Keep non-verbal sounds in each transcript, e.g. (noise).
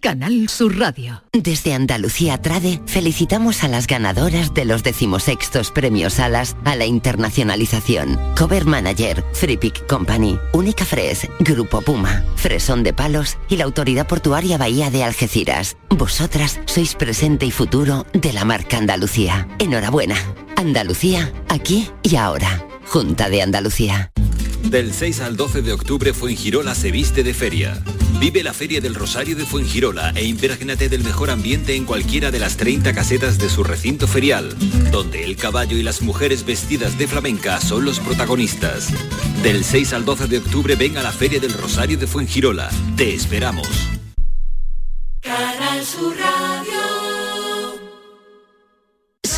Canal Sur Radio. Desde Andalucía Trade felicitamos a las ganadoras de los decimosextos premios Alas a la internacionalización. Cover Manager, Free Pick Company, Única Fres, Grupo Puma, Fresón de Palos y la Autoridad Portuaria Bahía de Algeciras. Vosotras sois presente y futuro de la marca Andalucía. Enhorabuena. Andalucía, aquí y ahora. Junta de Andalucía. Del 6 al 12 de octubre Fuengirola se viste de feria. Vive la Feria del Rosario de Fuengirola e imprégnate del mejor ambiente en cualquiera de las 30 casetas de su recinto ferial, donde el caballo y las mujeres vestidas de flamenca son los protagonistas. Del 6 al 12 de octubre ven a la Feria del Rosario de Fuengirola. Te esperamos. Canal Sur Radio.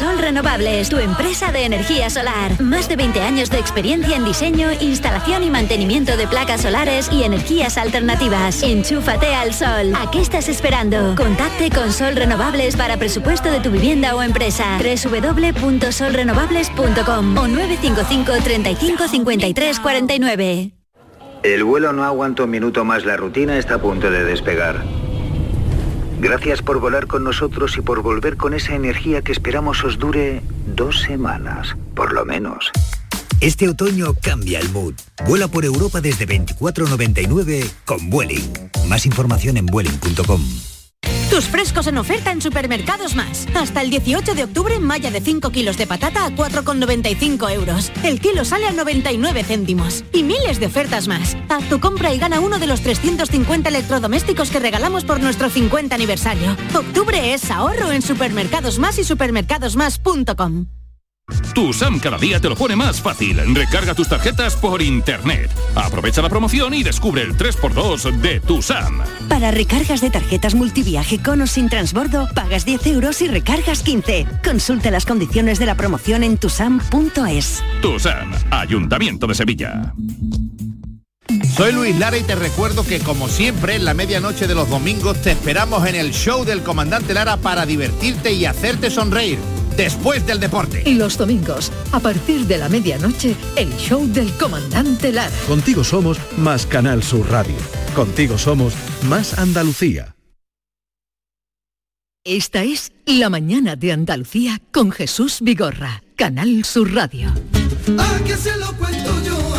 Sol Renovables, tu empresa de energía solar. Más de 20 años de experiencia en diseño, instalación y mantenimiento de placas solares y energías alternativas. Enchúfate al sol. ¿A qué estás esperando? Contacte con Sol Renovables para presupuesto de tu vivienda o empresa. www.solrenovables.com o 955 35 53 49. El vuelo no aguanta un minuto más, la rutina está a punto de despegar. Gracias por volar con nosotros y por volver con esa energía que esperamos os dure dos semanas, por lo menos. Este otoño cambia el mood. Vuela por Europa desde 24.99 con Vueling. Más información en vueling.com. Tus frescos en oferta en Supermercados Más. Hasta el 18 de octubre, malla de 5 kilos de patata a 4,95 euros. El kilo sale a 99 céntimos. Y miles de ofertas más. Haz tu compra y gana uno de los 350 electrodomésticos que regalamos por nuestro 50 aniversario. Octubre es ahorro en Supermercados Más y supermercadosmás.com. Tu SAM cada día te lo pone más fácil. Recarga tus tarjetas por internet. Aprovecha la promoción y descubre el 3x2 de tu SAM. Para recargas de tarjetas multiviaje con o sin transbordo, pagas 10 euros y recargas 15. Consulta las condiciones de la promoción en tusam.es. Tu SAM, Ayuntamiento de Sevilla. Soy Luis Lara y te recuerdo que como siempre en la medianoche de los domingos te esperamos en el show del comandante Lara para divertirte y hacerte sonreír después del deporte. Y los domingos, a partir de la medianoche, el show del comandante Lara. Contigo somos más Canal Sur Radio. Contigo somos más Andalucía. Esta es La mañana de Andalucía con Jesús Vigorra, Canal Sur Radio. ¿A quién se lo cuento yo?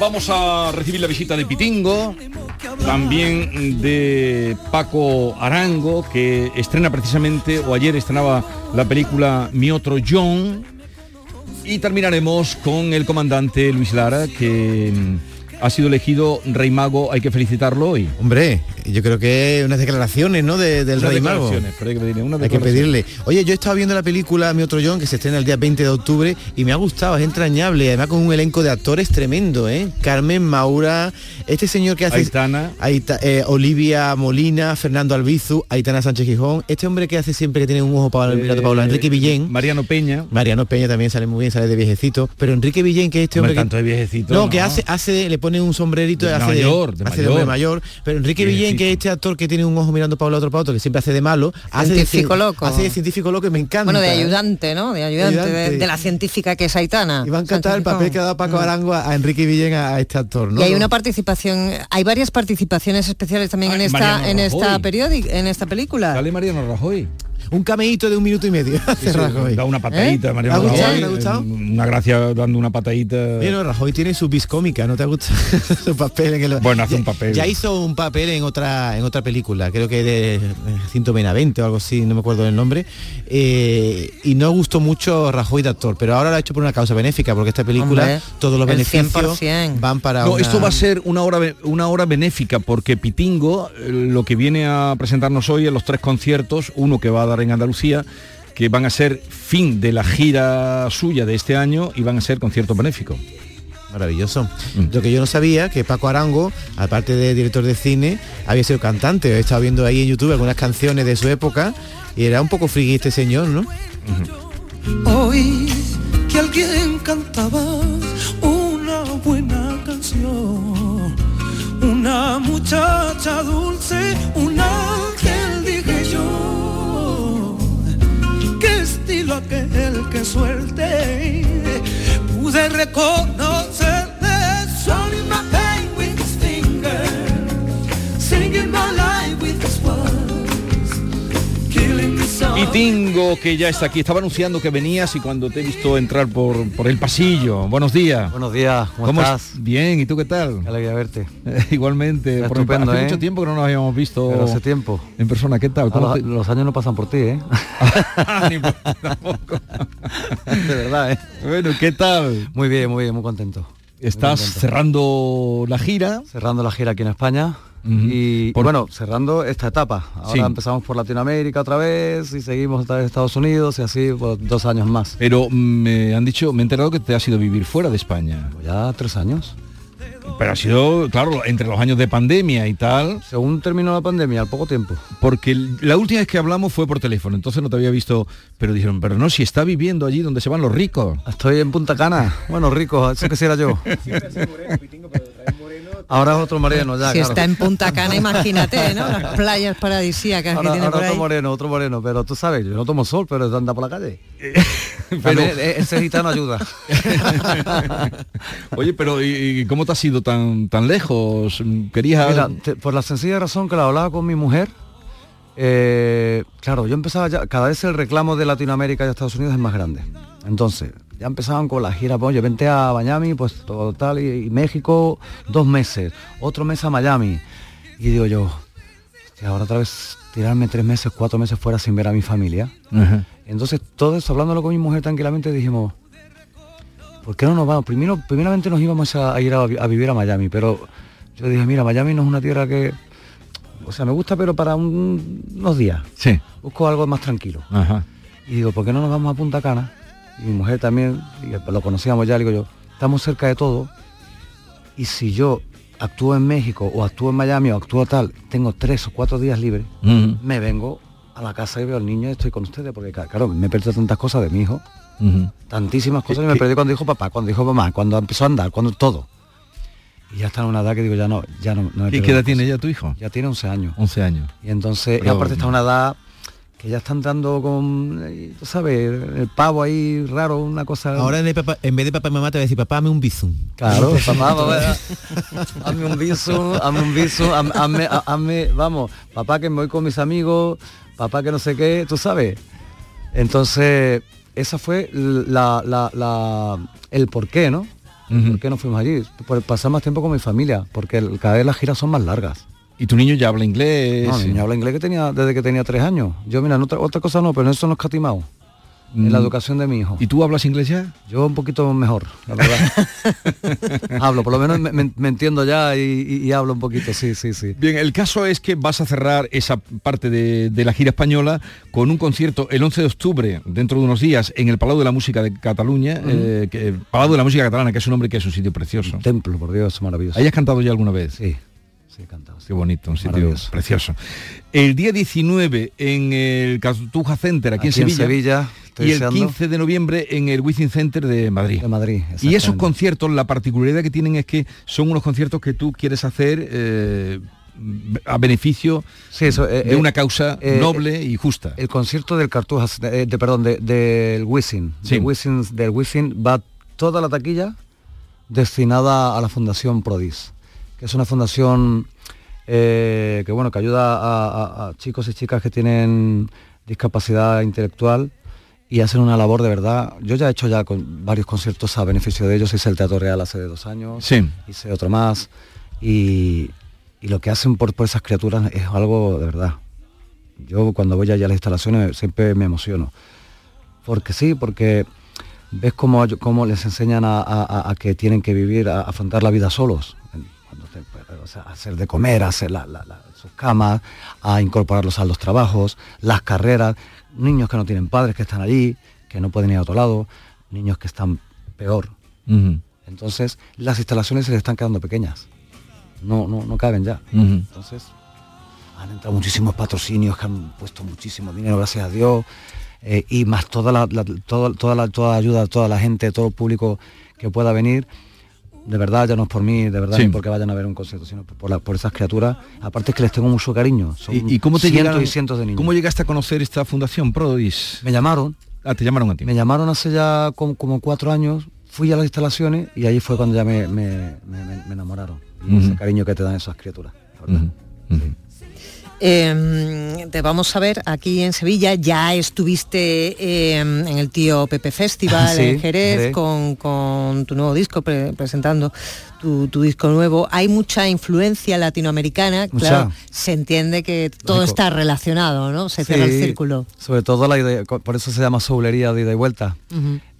Vamos a recibir la visita de Pitingo, también de Paco Arango, que estrena precisamente, o ayer estrenaba la película Mi Otro John. Y terminaremos con el comandante Luis Lara, que ha sido elegido Rey Mago, hay que felicitarlo hoy. Hombre, yo creo que unas declaraciones, ¿no? De- del Unas Rey Mago. pero hay que pedirle, unas Hay que declaraciones. pedirle. Oye, yo he estado viendo la película Mi Otro John, que se estrena el día 20 de octubre, y me ha gustado, es entrañable, además con un elenco de actores tremendo, ¿eh? Carmen Maura, este señor que hace... Aitana. Aita- eh, Olivia Molina, Fernando Albizu, Aitana Sánchez Gijón, este hombre que hace siempre que tiene un ojo para el Eh, Enrique Villén. Mariano Peña. Mariano Peña también sale muy bien, sale de viejecito, pero Enrique Villén, que es este Hombre, hombre... que- tanto de viejecito, No, no. que hace, hace, le pone un sombrerito, De hace de, mayor, de mayor. mayor, pero Enrique Villén, que es este actor que tiene un ojo mirando para un lado, otro para otro, que siempre hace de malo, hace Científico cien- loco. hace de científico loco y me encanta. Bueno, de ayudante, ¿no? De ayudante, de- Ayudante. De, la científica que es Aitana. Y va a encantar el papel que ha dado Paco Arango a, a Enrique Villén a, a este actor, ¿no? Y hay una participación, hay varias participaciones especiales también en esta Mariano en esta periódica, en esta película. Sale Mariano Rajoy. Un cameíto de un minuto y medio. hace Rajoy. Da una patadita, ¿Eh? María ¿Te ha gustado? Rajoy, ¿Te ha gustado? eh, Una gracia dando una patadita. Bueno, Rajoy tiene su bis cómica, ¿no te gusta (laughs) su papel en el... Bueno, hace Ya- un papel. Ya hizo un papel en otra en otra película, creo que de Cinto Benavente o algo así, no me acuerdo del nombre. eh, y no gustó mucho Rajoy de actor, pero ahora lo ha hecho por una causa benéfica, porque esta película, Hombre, todos los beneficios 100%. van para No, una- esto va a ser una hora una hora benéfica porque Pitingo eh, lo que viene a presentarnos hoy en los tres conciertos, uno que va a dar en Andalucía, que van a ser fin de la gira suya de este año y van a ser conciertos benéficos. Maravilloso. Lo que yo no sabía, que Paco Arango, aparte de director de cine, había sido cantante. He estado viendo ahí en YouTube algunas canciones de su época y era un poco friki este señor, ¿no? Oí que alguien cantaba una buena canción. Una muchacha dulce, un aquel que suelte. Pude reconocerle. Softly. Pitingo que ya está aquí, estaba anunciando que venías y cuando te he visto entrar por, por el pasillo. Buenos días. Buenos días, ¿cómo, es- estás? Bien, ¿y tú qué tal? Qué alegría verte. (laughs) Igualmente, por Estupendo, hace ¿eh? mucho tiempo que no nos habíamos visto Pero hace tiempo. en persona. ¿Qué tal? Ah, ¿Cómo los, te- los años no pasan por ti, ¿eh? (laughs) (laughs) De verdad, ¿eh? Bueno, ¿qué tal? Muy bien, muy bien, muy contento. Estás Muy contento. cerrando la gira. Cerrando la gira aquí en España. Y Por- bueno, cerrando esta etapa. Ahora Sí. empezamos por Latinoamérica otra vez y seguimos otra vez Estados Unidos y así por dos años más. Pero me han dicho, me he enterado que te has ido a vivir fuera de España. Pues ya tres años. Pero ha sido, claro, entre los años de pandemia y tal. Según terminó la pandemia, al poco tiempo. Porque la última vez que hablamos fue por teléfono, entonces no te había visto, pero dijeron, pero no, si está viviendo allí donde se van los ricos. Estoy en Punta Cana. Bueno, rico, eso quisiera yo. (laughs) Ahora es otro moreno ya. si claro. está en Punta Cana, (laughs) imagínate, ¿no? Las playas paradisíacas Ahora, que tiene ahora por otro moreno, otro moreno, pero tú sabes, yo no tomo sol, pero anda por la calle. (laughs) pero ese gitano ayuda. (laughs) Oye, pero ¿y, y cómo te has ido tan, tan lejos? ¿Querías...? Mira, te- por la sencilla razón que la hablaba con mi mujer, eh, claro, yo empezaba ya, cada vez el reclamo de Latinoamérica y Estados Unidos es más grande. Entonces, ya empezaban con la gira, pues yo vente a Miami, pues todo tal, y, y México dos meses, otro mes a Miami. Y digo yo, hostia, ahora otra vez tirarme tres meses, cuatro meses fuera sin ver a mi familia. Entonces, todo eso, hablándolo con mi mujer tranquilamente, dijimos, ¿por qué no nos vamos? Primero, primeramente nos íbamos a, a ir a, vi- a vivir a Miami, pero yo dije, mira, Miami no es una tierra que... O sea, me gusta, pero para un- unos días. Sí. Busco algo más tranquilo. Y digo, ¿por qué no nos vamos a Punta Cana? Y mi mujer también, y lo conocíamos ya, digo yo, estamos cerca de todo. Y si yo actúo en México o actúo en Miami o actúo tal, tengo tres o cuatro días libres, me vengo a la casa y veo al niño y estoy con ustedes, porque claro, me he perdido tantas cosas de mi hijo, tantísimas cosas, y ¿Qué- me perdí cuando dijo papá, cuando dijo mamá, cuando empezó a andar, cuando todo. Y ya está en una edad que digo, ya no, ya no, no me ¿Y qué edad tiene ya tu hijo? Ya tiene 11 años. 11 años. Y entonces, y aparte está en una edad que ya está entrando con, tú sabes, el pavo ahí raro, una cosa... Ahora en, vez de papá- en vez de papá y mamá te va a decir, papá, dame un bizum. Claro, (laughs) papá, papá, (laughs) hazme un bisu, hazme un hazme, ha- hazme, vamos, papá que me voy con mis amigos, papá que no sé qué, tú sabes. Entonces, esa fue la, la- la- el por qué, ¿no? ¿Por qué no fuimos allí? Por pasar más tiempo con mi familia, porque el- cada vez las giras son más largas. ¿Y tu niño ya habla inglés? No, mi niño habla inglés que tenía, desde que tenía tres años. Yo, mira, en otra, otra cosa no, pero eso no he escatimado. En la Mm. educación de mi hijo. ¿Y tú hablas inglés ya? Yo un poquito mejor, la verdad. (laughs) hablo, por lo menos me, me- me entiendo ya y, y- y hablo un poquito, sí, sí, sí. Bien, el caso es que vas a cerrar esa parte de, de la gira española con un concierto el 11 de octubre, dentro de unos días, en el Palau de la Música de Cataluña, eh, que- Palau de la Música Catalana, que es un nombre que es un sitio precioso. Templo, por Dios, maravilloso. ¿Hayas cantado ya alguna vez? Sí, sí, he cantado. Qué bonito, un sitio precioso. El día 19 en el Cartuja Center, aquí, Aquí en en Sevilla. Sevilla, estoy y el deseando. 15 de noviembre en el Wizzing Center de Madrid. De Madrid, Y esos conciertos, la particularidad que tienen es que son unos conciertos que tú quieres hacer eh, a beneficio Sí, eso, eh, de eh, una causa noble y justa. El concierto del Cartujas, de, de- perdón, de- del Wisin, Sí. del Wisin va toda la taquilla destinada a la Fundación Prodis, que es una fundación eh, que bueno que ayuda a, a- a chicos y chicas que tienen discapacidad intelectual y hacen una labor de verdad. Yo ya he hecho ya con varios conciertos a beneficio de ellos, hice el Teatro Real hace dos años, Sí. hice otro más y, y lo que hacen por, por esas criaturas es algo de verdad. Yo cuando voy allá a las instalaciones siempre me emociono. Porque sí, porque ves cómo, cómo les enseñan a, a- a que tienen que vivir, a, afrontar la vida solos. Cuando te- o sea, hacer de comer, hacer la- la- la- sus camas, a incorporarlos a los trabajos, las carreras, niños que no tienen padres que están allí, que no pueden ir a otro lado, niños que están peor. Entonces las instalaciones se les están quedando pequeñas. No, no, no caben ya. Entonces han entrado muchísimos patrocinios que han puesto muchísimo dinero, gracias a Dios, eh, y más toda la, la- toda, toda la toda ayuda, toda la gente, todo el público que pueda venir. De verdad, ya no es por mí, de verdad, Sí. porque vayan a ver un concierto, sino por, la- por esas criaturas. Aparte es que les tengo mucho cariño. Son ¿Y, y cómo te cientos llegaron- y cientos de niños. ¿Cómo llegaste a conocer esta fundación Prodis? Me llamaron. Ah, te llamaron a ti. Me llamaron hace ya como, como cuatro años, fui a las instalaciones y ahí fue cuando ya me, me- me- me- me enamoraron. Ujú. ese cariño que te dan esas criaturas. la verdad. Eh, te vamos a ver aquí en Sevilla, ya estuviste eh, en el tío Pepe Festival (laughs) Sí, en Jerez. Con, con tu nuevo disco, pre- presentando tu, tu disco nuevo. Hay mucha influencia latinoamericana, Mucha. claro, se entiende que todo está relacionado, ¿no? Se cierra el círculo. Sobre todo la idea, por eso se llama soulería de ida y vuelta.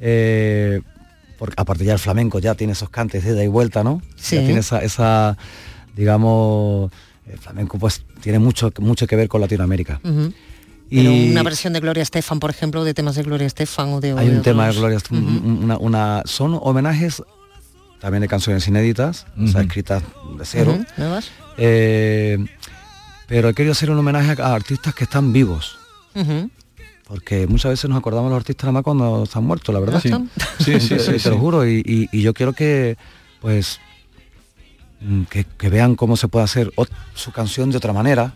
Eh, porque aparte ya el flamenco ya tiene esos cantes de ida y vuelta, ¿no? Sí. Ya tiene esa, esa, digamos, el flamenco pues tiene mucho, mucho que ver con Latinoamérica. Pero Y una versión de Gloria Estefan, por ejemplo, de temas de Gloria Estefan o de o hay de un tema de. Gloria, un- una, una- son homenajes también de canciones inéditas, o sea, escritas de cero. ¿nuevas? Eh, pero he querido hacer un homenaje a artistas que están vivos. Porque muchas veces nos acordamos de los artistas nada más cuando están muertos, la verdad. Sí. Sí, sí, Te- (laughs) sí, te sí. lo juro. Y, y- y yo quiero que, pues, que, que vean cómo se puede hacer su canción de otra manera.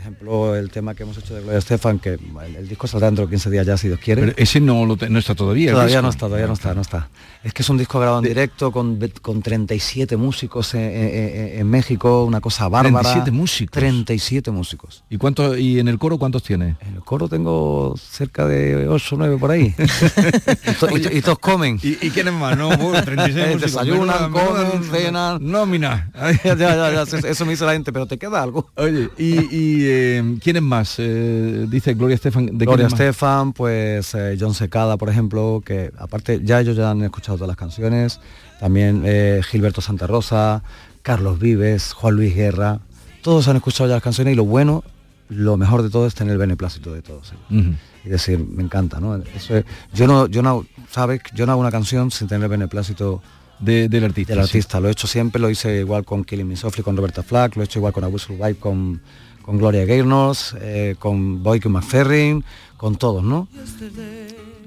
Ejemplo, el tema que hemos hecho de Gloria Estefan, que el, el disco saldrá dentro de 15 días ya, si Dios quiere. Pero ese no, lo te- no está todavía. Todavía no está, todavía no está, no está. Es que es un disco grabado en directo con, con 37 músicos en, en- en México, una cosa bárbara. 37 músicos. 37 músicos. ¿Y cuántos y en el coro cuántos tiene? En el coro tengo cerca de 8 o 9 por ahí. (laughs) y, to- y to- y todos comen. ¿Y, y quiénes más? No, Uy, 36 (laughs) Eh, músicos. desayunan, Menuda- comen, cenan. Nómina. (laughs) ya, ya, ya, eso- eso me dice la gente, pero te queda algo. Oye, ¿y, y, eh, quiénes más? Eh, dice Gloria Estefan. ¿de Gloria? Estefan, pues eh, John Secada, por ejemplo, que aparte ya ellos ya han escuchado todas las canciones, también eh, Gilberto Santa Rosa, Carlos Vives, Juan Luis Guerra, todos han escuchado ya las canciones y lo bueno, lo mejor de todo es tener el beneplácito de todos ellos. Ujú. Y decir, me encanta, ¿no? Eso es- yo no, yo no, sabes, yo no hago una canción sin tener el beneplácito De- del artista. del sí. artista. Lo he hecho siempre, lo hice igual con Killing Me Softly, con Roberta Flack, lo he hecho igual con A Whistle Vibe, con, con Gloria Gaynor, eh, con Boyke McFerrin, con todos, ¿no?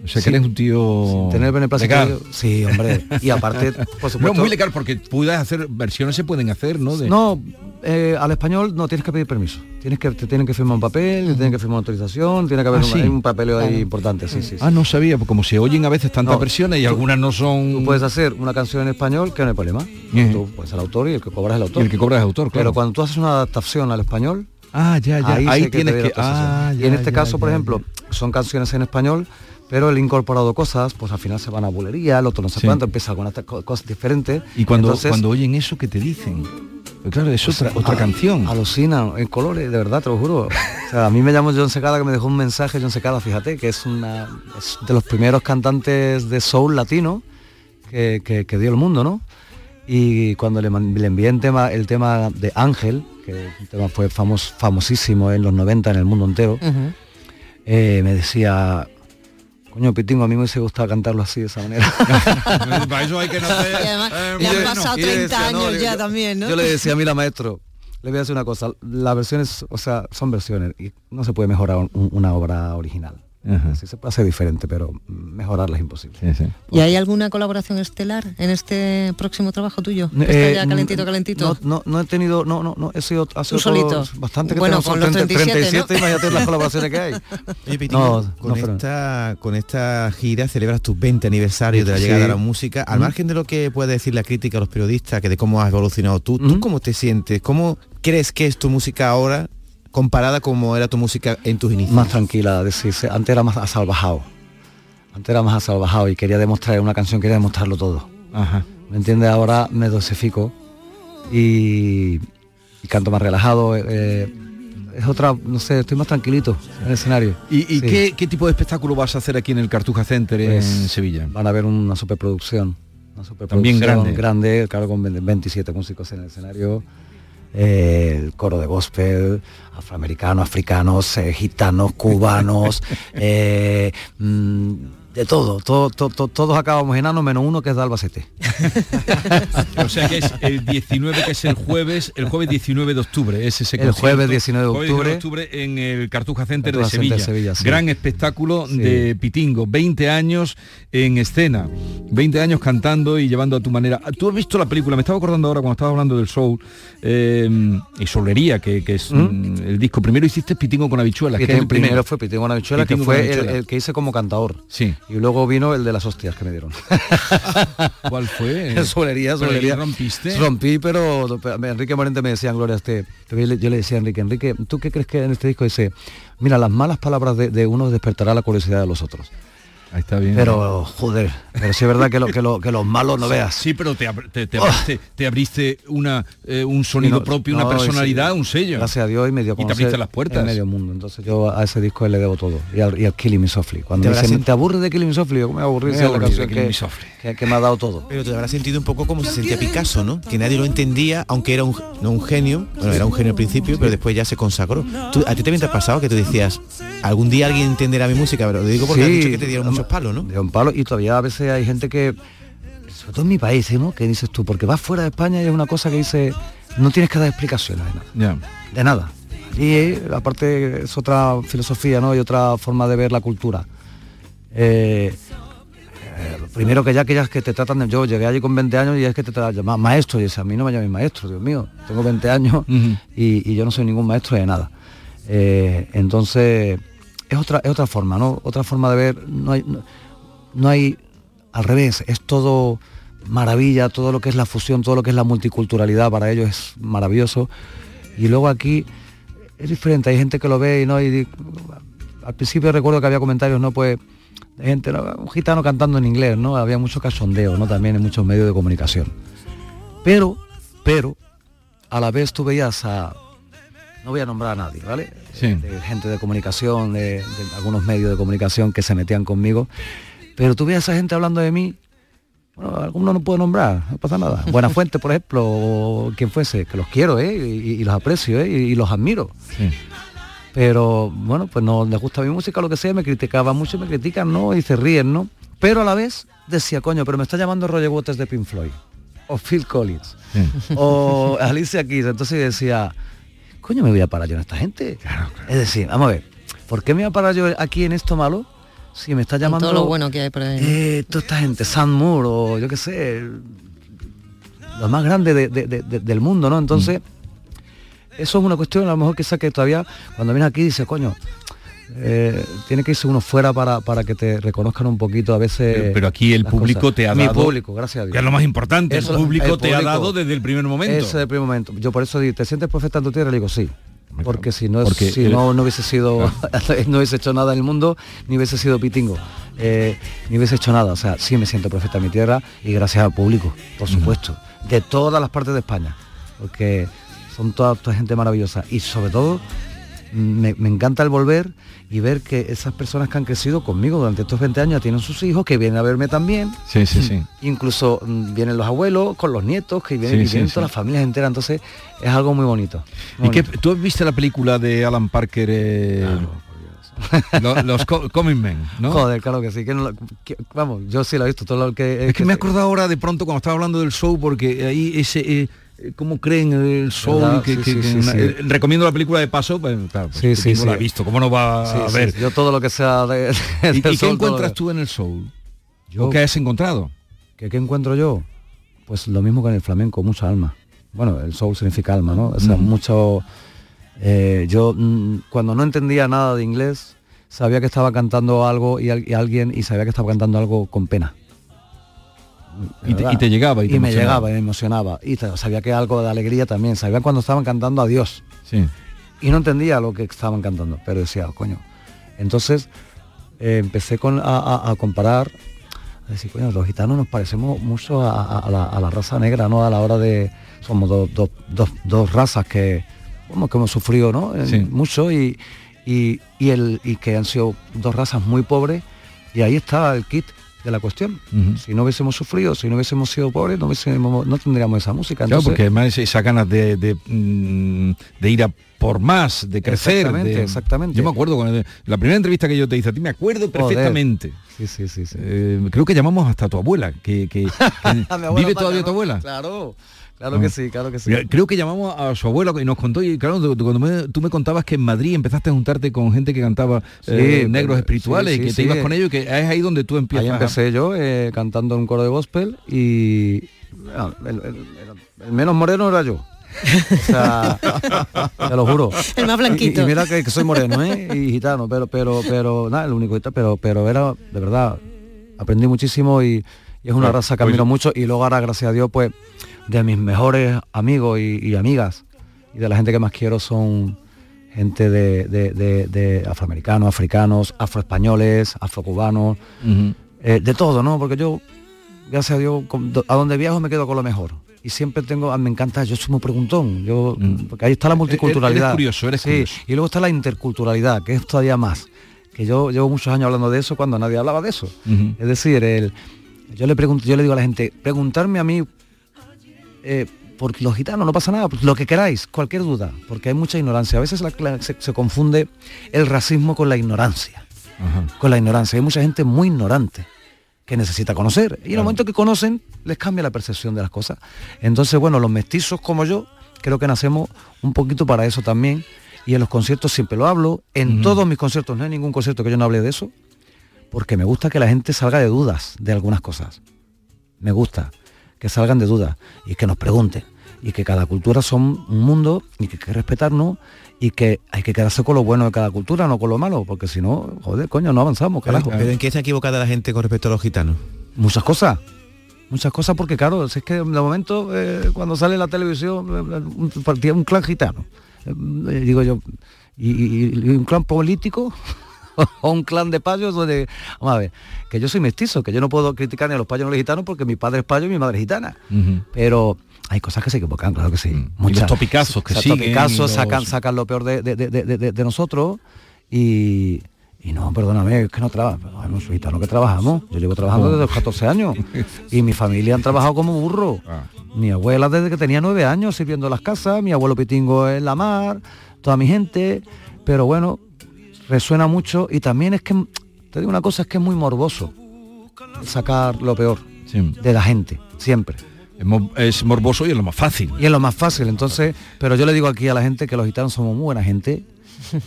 O sea, que eres un tío... Tener beneplácito. Sí, hombre. Y aparte, (laughs) por supuesto. No, muy legal, porque puedes hacer, versiones se pueden hacer, ¿no? De- No, eh, al español no tienes que pedir permiso. Tienes que, te tienen que firmar un papel, te tienen que firmar una autorización, tiene que haber Ah, un, sí. un papeleo ahí importante, sí, sí. Ah, no sabía, porque como se oyen a veces tantas No, versiones y tú- algunas no son... Tú puedes hacer una canción en español, que no hay problema. Ujú. Tú puedes el autor y el que cobra es el autor. Y el que cobra es autor, claro. Pero cuando tú haces una adaptación al español, Ah, ya, ya. ahí, tienes que... autorización. Ah, y en este ya, caso, por ejemplo, son canciones en español, pero el incorporado cosas, pues al final se van a bulería, el otro no sé Sí. cuánto, empieza con estas co- cosas diferentes. Y cuando, Entonces, cuando oyen eso, ¿qué te dicen? Pues claro, es otra, otra a- canción. Alucinan en colores, de verdad, te lo juro. O sea, a mí me llamó John Secada que me dejó un mensaje, John Secada, fíjate, que es una es de los primeros cantantes de soul latino que, que- que dio el mundo, ¿no? Y cuando le, le envié el tema, el tema de Ángel, que un tema fue famos, famosísimo en los 90 en el mundo entero, eh, me decía, coño Pitingo, a mí me hubiese gustado cantarlo así de esa manera. (laughs) Para eso hay que Y además, le han pasado y yo le 30 decía, no, años yo- ya yo- también, ¿no? Yo le decía, mira maestro, le voy a decir una cosa, las versiones, o sea, son versiones y no se puede mejorar un- una obra original. Ajá. Sí se puede hacer diferente, pero mejorarla es imposible. Sí, sí. ¿Y hay alguna colaboración estelar en este próximo trabajo tuyo? Que Eh, está ya calentito, calentito. No, no, no he tenido, no, no, no, he sido, ha sido Tú solito. bastante que Bueno, tenemos, con son los 30, 37, ¿no? imagínate las colaboraciones que hay. (laughs) Oye, con, esta, con esta gira celebras tus 20 aniversarios de la Sí. llegada de la música. Al Mm. margen de lo que puede decir la crítica a los periodistas, que de cómo has evolucionado tú, ¿tú Mm. cómo te sientes? ¿Cómo crees que es tu música ahora comparada como era tu música en tus inicios. Más tranquila, decirse, antes era más asalvajado. Antes era más asalvajado y quería demostrar una canción, quería demostrarlo todo. Ajá. ¿Me entiendes? Ahora me dosifico y, y canto más relajado. eh, es otra, no sé, estoy más tranquilito en el escenario. ¿Y, y Sí. qué, qué tipo de espectáculo vas a hacer aquí en el Cartuja Center Pues, en Sevilla? Van a ver una superproducción. Una superproducción También grande. grande, claro, con 27 músicos en el escenario. Eh, el coro de gospel, afroamericanos, africanos, eh, gitanos, cubanos, (laughs) eh, mm, de todo, todo, to- to- todos acabamos enanos menos uno que es de Albacete. (laughs) O sea que es el 19, que es el jueves, el jueves 19 de octubre, es ese El concierto. jueves 19 de Jueves octubre. octubre en el Cartuja Center Cartuja de Sevilla. Center, Sevilla, sí. Gran espectáculo Sí. de Pitingo, 20 años en escena, 20 años cantando y llevando a tu manera. Tú has visto la película, me estaba acordando ahora cuando estaba hablando del soul eh, y solería, que, que es mm, el disco. Primero hiciste Pitingo con habichuelas, que el primero. primero fue Pitingo una bichuela, que Pitingo con fue el que hice como cantador. Sí. Y luego vino el de las hostias que me dieron. (laughs) ¿Cuál fue? (laughs) solería, solería. rompiste. Rompí, pero Enrique Morente me decía Gloria este. pero Yo le, yo le decía a Enrique, Enrique, ¿tú qué crees que en este disco dice? Mira, las malas palabras de, de uno despertará la curiosidad de los otros. Ahí está bien. Pero, joder, pero sí es verdad que, lo, que, lo, que los malos no veas. Sí, pero te, ab- te, te Oh. abriste, te abriste una, eh, un sonido No, propio, no, una personalidad, sí, un sello. Gracias a Dios y me dio Y te abriste las puertas. en medio mundo. Entonces yo a ese disco le debo todo. Y al, y al Killing Me Softly. Cuando Te me dicen, ¿te aburres de Killing Me Softly? Yo me aburrí Me de la aburrí canción de Killing que, Me Softly. que, que me ha dado todo. Pero te habrás sentido un poco como se sentía Picasso, ¿no? Que nadie lo entendía, aunque era un, no un genio, bueno, era un genio al principio, pero después ya se consagró. Tú- ¿A ti también te ha pasado que tú decías, algún día alguien entenderá mi música? Pero lo digo porque has dicho que te dieron muchos palos, ¿no? Dieron palos y todavía a veces hay gente que, sobre todo en mi país, ¿eh, ¿no? Que dices tú, porque vas fuera de España y es una cosa que dice, no tienes que dar explicaciones de nada. De nada. Y eh, aparte es otra filosofía, ¿no? Y otra forma de ver la cultura. Eh, eh, primero que ya que ya que te tratan de yo llegué allí con 20 años y es que te tratan de ma- maestro y dice a mí no me llames maestro Dios mío tengo 20 años y, y yo no soy ningún maestro de nada Eh, entonces es otra es otra forma no otra forma de ver no hay no, hay al revés es todo maravilla todo lo que es la fusión todo lo que es la multiculturalidad para ellos es maravilloso. Y luego aquí es diferente hay gente que lo ve y no y al principio recuerdo que había comentarios no pues gente ¿no? un gitano cantando en inglés no había mucho cachondeo no también en muchos medios de comunicación. Pero pero a la vez tú veías a no voy a nombrar a nadie vale Sí. de gente de comunicación de, de algunos medios de comunicación que se metían conmigo pero tú veías a esa gente hablando de mí bueno, algunos no puedo nombrar, no pasa nada. (laughs) Buena Fuente, por ejemplo, o quien fuese, que los quiero, ¿eh? Y, y los aprecio, ¿eh? Y, y los admiro. Pero, bueno, pues no les gusta mi música, lo que sea, me criticaban mucho, me critican, ¿no? Y se ríen, ¿no? Pero a la vez decía, coño, pero me está llamando Roger Waters de Pink Floyd, o Phil Collins, o Alicia Keys. Entonces decía, coño, me voy a parar yo en esta gente. Es decir, vamos a ver, ¿por qué me voy a parar yo aquí en esto malo? Si me está llamando todo lo bueno que hay por ahí. eh, toda esta gente, Sam Moore o yo qué sé, lo más grande de- de- de- de- del mundo, ¿no? Entonces, eso es una cuestión a lo mejor que que todavía cuando vienes aquí dice, coño, eh, tiene que irse uno fuera para, para que te reconozcan un poquito a veces. Pero, pero aquí el público cosas. te ha Mi dado... público, gracias a Dios. Que es lo más importante, Eso, el público el te ha dado desde el primer momento. Ese del primer momento. Yo por eso digo, ¿te sientes profeta en tu tierra? Le digo, sí. Porque si no, Porque si el- no, no hubiese sido, (laughs) no hubiese hecho nada en el mundo, ni hubiese sido pitingo, eh, ni hubiese hecho nada. O sea, sí me siento profeta en mi tierra y gracias al público, por supuesto, de todas las partes de España, porque son toda, toda gente maravillosa. Y sobre todo, me, me encanta el volver y ver que esas personas que han crecido conmigo durante estos 20 años tienen sus hijos, que vienen a verme también. Sí, sí, sí. (laughs) Incluso mm, vienen los abuelos con los nietos, que vienen, Sí, y sí, vienen sí. todas las familias enteras. Entonces es algo muy bonito. muy ¿Y bonito. tú has visto la película de Alan Parker, eh, lo- los Co- Coming Men, ¿no? Joder, claro que sí. que no lo- que- vamos, yo sí lo he visto, todo lo que... Es que me he acordado ahora de pronto cuando estaba hablando del show, porque ahí ese... eh, ¿Cómo creen el? ¿Verdad? Que, Sí, que- sí, que sí, una- sí. eh, recomiendo la película de paso, pues claro, pues, Sí, sí, la ha visto, ¿cómo no va a ver? Yo todo lo que sea de... ¿Y, (laughs) del y qué soul, encuentras tú en el soul? Yo- ¿O qué has encontrado? ¿Qué, qué encuentro yo? Pues lo mismo que en el flamenco, mucha alma. Bueno, el soul significa alma, ¿no? O sea, Mm. mucho... eh, yo mm, cuando no entendía nada de inglés, sabía que estaba cantando algo y, al- y alguien y sabía que estaba cantando algo con pena. Y te, verdad. y te llegaba y, te me llegaba y me emocionaba. Y sabía que algo de alegría también. Sabía cuando estaban cantando a Dios. Sí. y no entendía lo que estaban cantando, pero decía, "Oh, coño. Entonces eh, empecé con, a, a- a comparar, a decir, coño, los gitanos nos parecemos mucho a, la, a la raza negra, ¿no? A la hora de, somos dos, dos- dos- dos razas que, bueno, que hemos sufrido, ¿no? Eh, Sí. Mucho y, y, y el, y que han sido dos razas muy pobres y ahí está el kit de la cuestión. Si no hubiésemos sufrido, si no hubiésemos sido pobres, no, hubiésemos- no tendríamos esa música. Claro, porque además esa ganas de, de, mm, de ir a por más, de crecer. Exactamente, de- exactamente. Yo me acuerdo, cuando, la primera entrevista que yo te hice a ti, me acuerdo Joder. perfectamente. Sí, sí, sí. sí. Eh, creo que llamamos hasta a tu abuela, que, (laughs) ¿Vive todavía tu abuela? Claro, claro que Ah. sí, claro que sí. Creo que llamamos a su abuelo y nos contó, y claro, cuando me- tú me contabas que en Madrid empezaste a juntarte con gente que cantaba eh, negros espirituales sí, y que sí, te sí. ibas con ellos, y que es ahí donde tú empiezas. Ahí empecé yo eh, cantando en un coro de gospel y bueno, el, el- el- el menos moreno era yo. O sea, (laughs) te lo juro. El más blanquito. Y, y mira que, que soy moreno, ¿eh? Y gitano, pero, pero, pero, nada, el único gitano, pero, pero era, de verdad, aprendí muchísimo y, y es una Pues- raza que pues- admiro mucho y luego ahora, gracias a Dios, pues, de mis mejores amigos y, y amigas y de la gente que más quiero son gente de, de- de- de afroamericanos, africanos, afroespañoles, afrocubanos, Ujú. eh, de todo, ¿no? Porque yo, gracias a Dios, con- a donde viajo me quedo con lo mejor. Y siempre tengo, ah, me encanta, yo soy muy preguntón, yo, porque ahí está la multiculturalidad. Mm. Eres curioso, eres Sí, curioso. y luego está la interculturalidad, que es todavía más. Que yo llevo muchos años hablando de eso cuando nadie hablaba de eso. Es decir, el, yo le pregunto, yo le digo a la gente, preguntarme a mí eh, por los gitanos, no pasa nada, pues lo que queráis, cualquier duda, porque hay mucha ignorancia. A veces la- la- se, se confunde el racismo con la ignorancia. Con la ignorancia. Hay mucha gente muy ignorante que necesita conocer. Y en el momento que conocen, les cambia la percepción de las cosas. Entonces, bueno, los mestizos como yo, creo que nacemos un poquito para eso también. Y en los conciertos siempre lo hablo. En todos mis conciertos, no hay ningún concierto que yo no hable de eso. Porque me gusta que la gente salga de dudas de algunas cosas. Me gusta que salgan de dudas y que nos pregunten. Y que cada cultura son un mundo y que hay que respetarnos y que hay que quedarse con lo bueno de cada cultura, no con lo malo, porque si no, joder, coño, no avanzamos, carajo. pero ¿en qué está equivocada la gente con respecto a los gitanos? Muchas cosas. Muchas cosas porque claro, si es que de momento eh, cuando sale la televisión eh, un, un clan gitano. eh, eh, digo yo, y, y- y un clan político o (laughs) un clan de payos donde, vamos a ver, que yo soy mestizo, que yo no puedo criticar ni a los payos ni a los gitanos porque mi padre es payo y mi madre es gitana. Pero hay cosas que se equivocan, claro que sí. Mm. Y los topicazos que siguen, topicazos los- sacan, sacan lo peor de, de- de- de- nosotros y, y no, perdóname, es que no trabaja. Bueno, soy gitano que trabajamos. Yo llevo trabajando desde los 14 años. Y mi familia han trabajado como burro. Ah. Mi abuela desde que tenía nueve años sirviendo las casas, mi abuelo Pitingo en la mar, toda mi gente. Pero bueno, resuena mucho y también es que, te digo una cosa, es que es muy morboso sacar lo peor de la gente, siempre. Es, mo- es morboso y es lo más fácil. Y es lo más fácil, entonces, pero yo le digo aquí a la gente que los gitanos somos muy buena gente,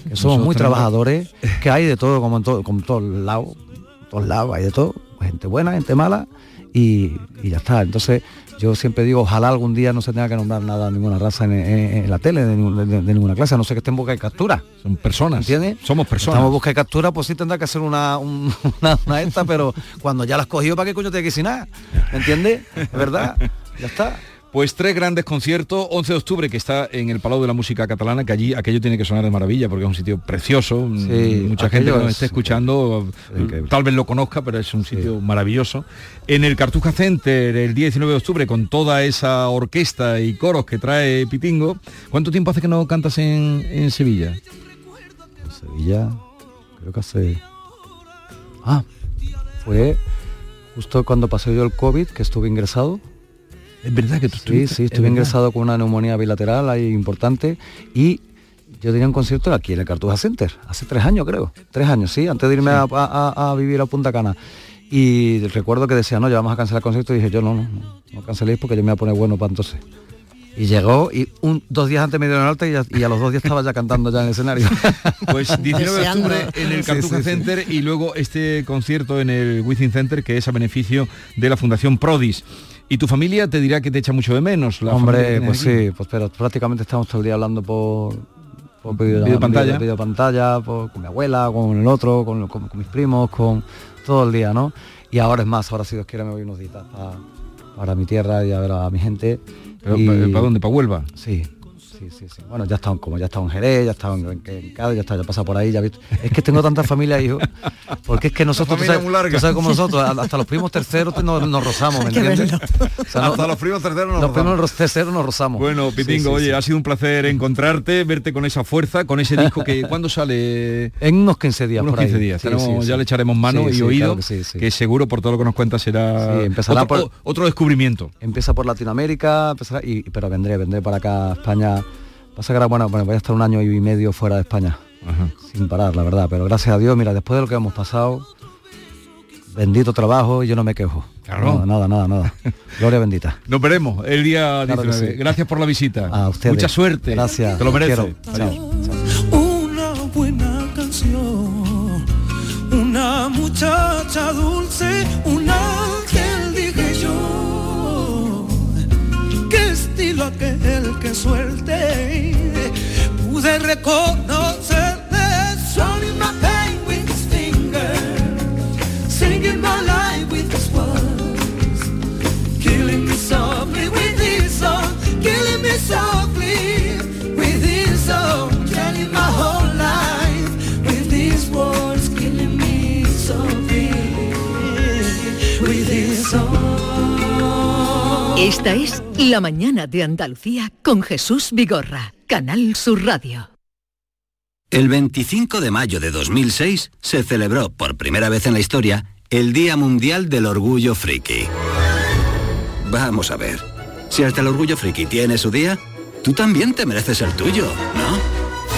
que somos muy trabajadores, (laughs) que hay de todo, como en todo, como en todos lados, todos lados hay de todo, gente buena, gente mala, y, y ya está. Entonces, yo siempre digo, ojalá algún día no se tenga que nombrar nada, ninguna raza en, en- en la tele, de, ningún- de- de ninguna clase, a no sé que esté en busca de captura. Son personas. ¿Entiendes? Somos personas. Estamos en busca de captura, pues sí tendrá que hacer una, un- (laughs) una, una esta, pero cuando ya la has cogido, ¿para qué coño te que decir nada? ¿Entiendes? Es verdad, ya está. Pues tres grandes conciertos, 11 de octubre que está en el Palau de la Música Catalana, que allí aquello tiene que sonar de maravilla porque es un sitio precioso, mm, Sí, mucha gente que nos es esté escuchando eh, tal vez lo conozca, pero es un sitio maravilloso. En el Cartuja Center el día 19 de octubre con toda esa orquesta y coros que trae Pitingo, ¿cuánto tiempo hace que no cantas en, en Sevilla? En Sevilla, creo que hace... Ah, fue justo cuando pasé yo el COVID, que estuve ingresado. Es verdad que tú Sí, estuviste, sí, es estuve ingresado con una neumonía bilateral ahí importante y yo tenía un concierto aquí en el Cartuja Center, hace tres años creo, tres años, sí, antes de irme a, a- a vivir a Punta Cana. Y recuerdo que decía, no, ya vamos a cancelar el concierto y dije, yo no, no, no, no canceléis porque yo me voy a poner bueno para entonces. Y llegó y un, dos días antes me dieron alta y, ya- y a los dos días estaba ya cantando ya en el escenario. (laughs) Pues 19 de octubre en el Sí, Cartuja sí, sí. Center y luego este concierto en el Within Center que es a beneficio de la Fundación Prodis. Y tu familia te dirá que te echa mucho de menos. La Hombre, pues sí, pues pero prácticamente estamos todo el día hablando por, por video- Videopantalla. video- videopantalla, por- con mi abuela, con el otro, con, con- con mis primos, con todo el día, ¿no? Y ahora es más, ahora si Dios quiere me voy unos días pa- para mi tierra y a ver a mi gente. Pero, Y- ¿Para para dónde? ¿Para Huelva? Sí, Sí, sí, sí. Bueno, ya he estado, como ya he estado en Jerez, ya he estado en, en, en Cádiz, ya he estado, ya he pasado por ahí, ya he visto. Es que tengo tanta familia, hijo. Porque es que nosotros, tú familia sabes, muy larga. tú sabes como nosotros, hasta los primos terceros nos, nos rozamos, ¿me entiendes? O sea, no- Hasta los primos terceros nos los primos rozamos. terceros nos rozamos. Bueno, Pitingo, Sí, sí, oye, sí. ha sido un placer encontrarte, verte con esa fuerza, con ese disco que (laughs) ¿cuándo sale? En unos 15 días Unos por ahí. 15 días. Sí, Tenemos- sí, ya le echaremos mano Sí, y sí, oído, claro que sí, sí. que seguro por todo lo que nos cuenta será Sí, empezará otro, por- otro descubrimiento. Empieza por Latinoamérica, empezará- y, pero vendré, vendré para acá a España. Pasa que ahora, bueno, bueno, voy a estar un año y medio fuera de España. Sin parar, la verdad. Pero gracias a Dios, mira, después de lo que hemos pasado, bendito trabajo y yo no me quejo. Claro. Nada, nada, nada, nada. (laughs) Gloria bendita. Nos veremos el día Claro que 19. sí. Gracias por la visita. A ustedes. Mucha suerte. Gracias. Te lo mereces. Que suelte, pude reconocerle. Esta es La mañana de Andalucía con Jesús Vigorra, Canal Sur Radio. El 25 de mayo de 2006 se celebró por primera vez en la historia el Día Mundial del Orgullo Friki. Vamos a ver, si hasta el Orgullo Friki tiene su día, tú también te mereces el tuyo, ¿no?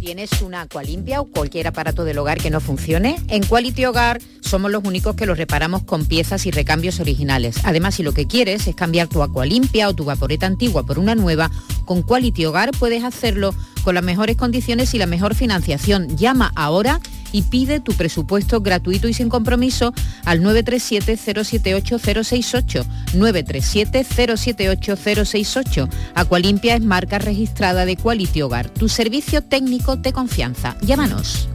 ¿Tienes una agua limpia o cualquier aparato del hogar que no funcione? En Quality Hogar somos los únicos que los reparamos con piezas y recambios originales. Además, si lo que quieres es cambiar tu agua limpia o tu vaporeta antigua por una nueva, con Quality Hogar puedes hacerlo con las mejores condiciones y la mejor financiación. Llama ahora y pide tu presupuesto gratuito y sin compromiso al 937-078-068. 937-078-068. Acualimpia es marca registrada de Quality Hogar, tu servicio técnico de confianza. Llámanos.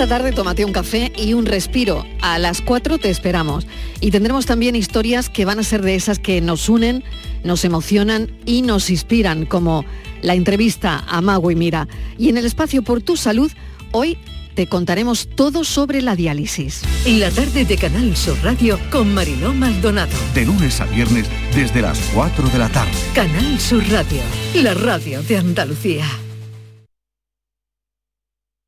Esta tarde tómate un café y un respiro. A las 4 te esperamos. Y tendremos también historias que van a ser de esas que nos unen, nos emocionan y nos inspiran, como la entrevista a Mago y Mira. Y en el espacio Por tu Salud, hoy te contaremos todo sobre la diálisis. La tarde de Canal Sur Radio con Mariló Maldonado. De lunes a viernes desde las 4 de la tarde. Canal Sur Radio, la radio de Andalucía.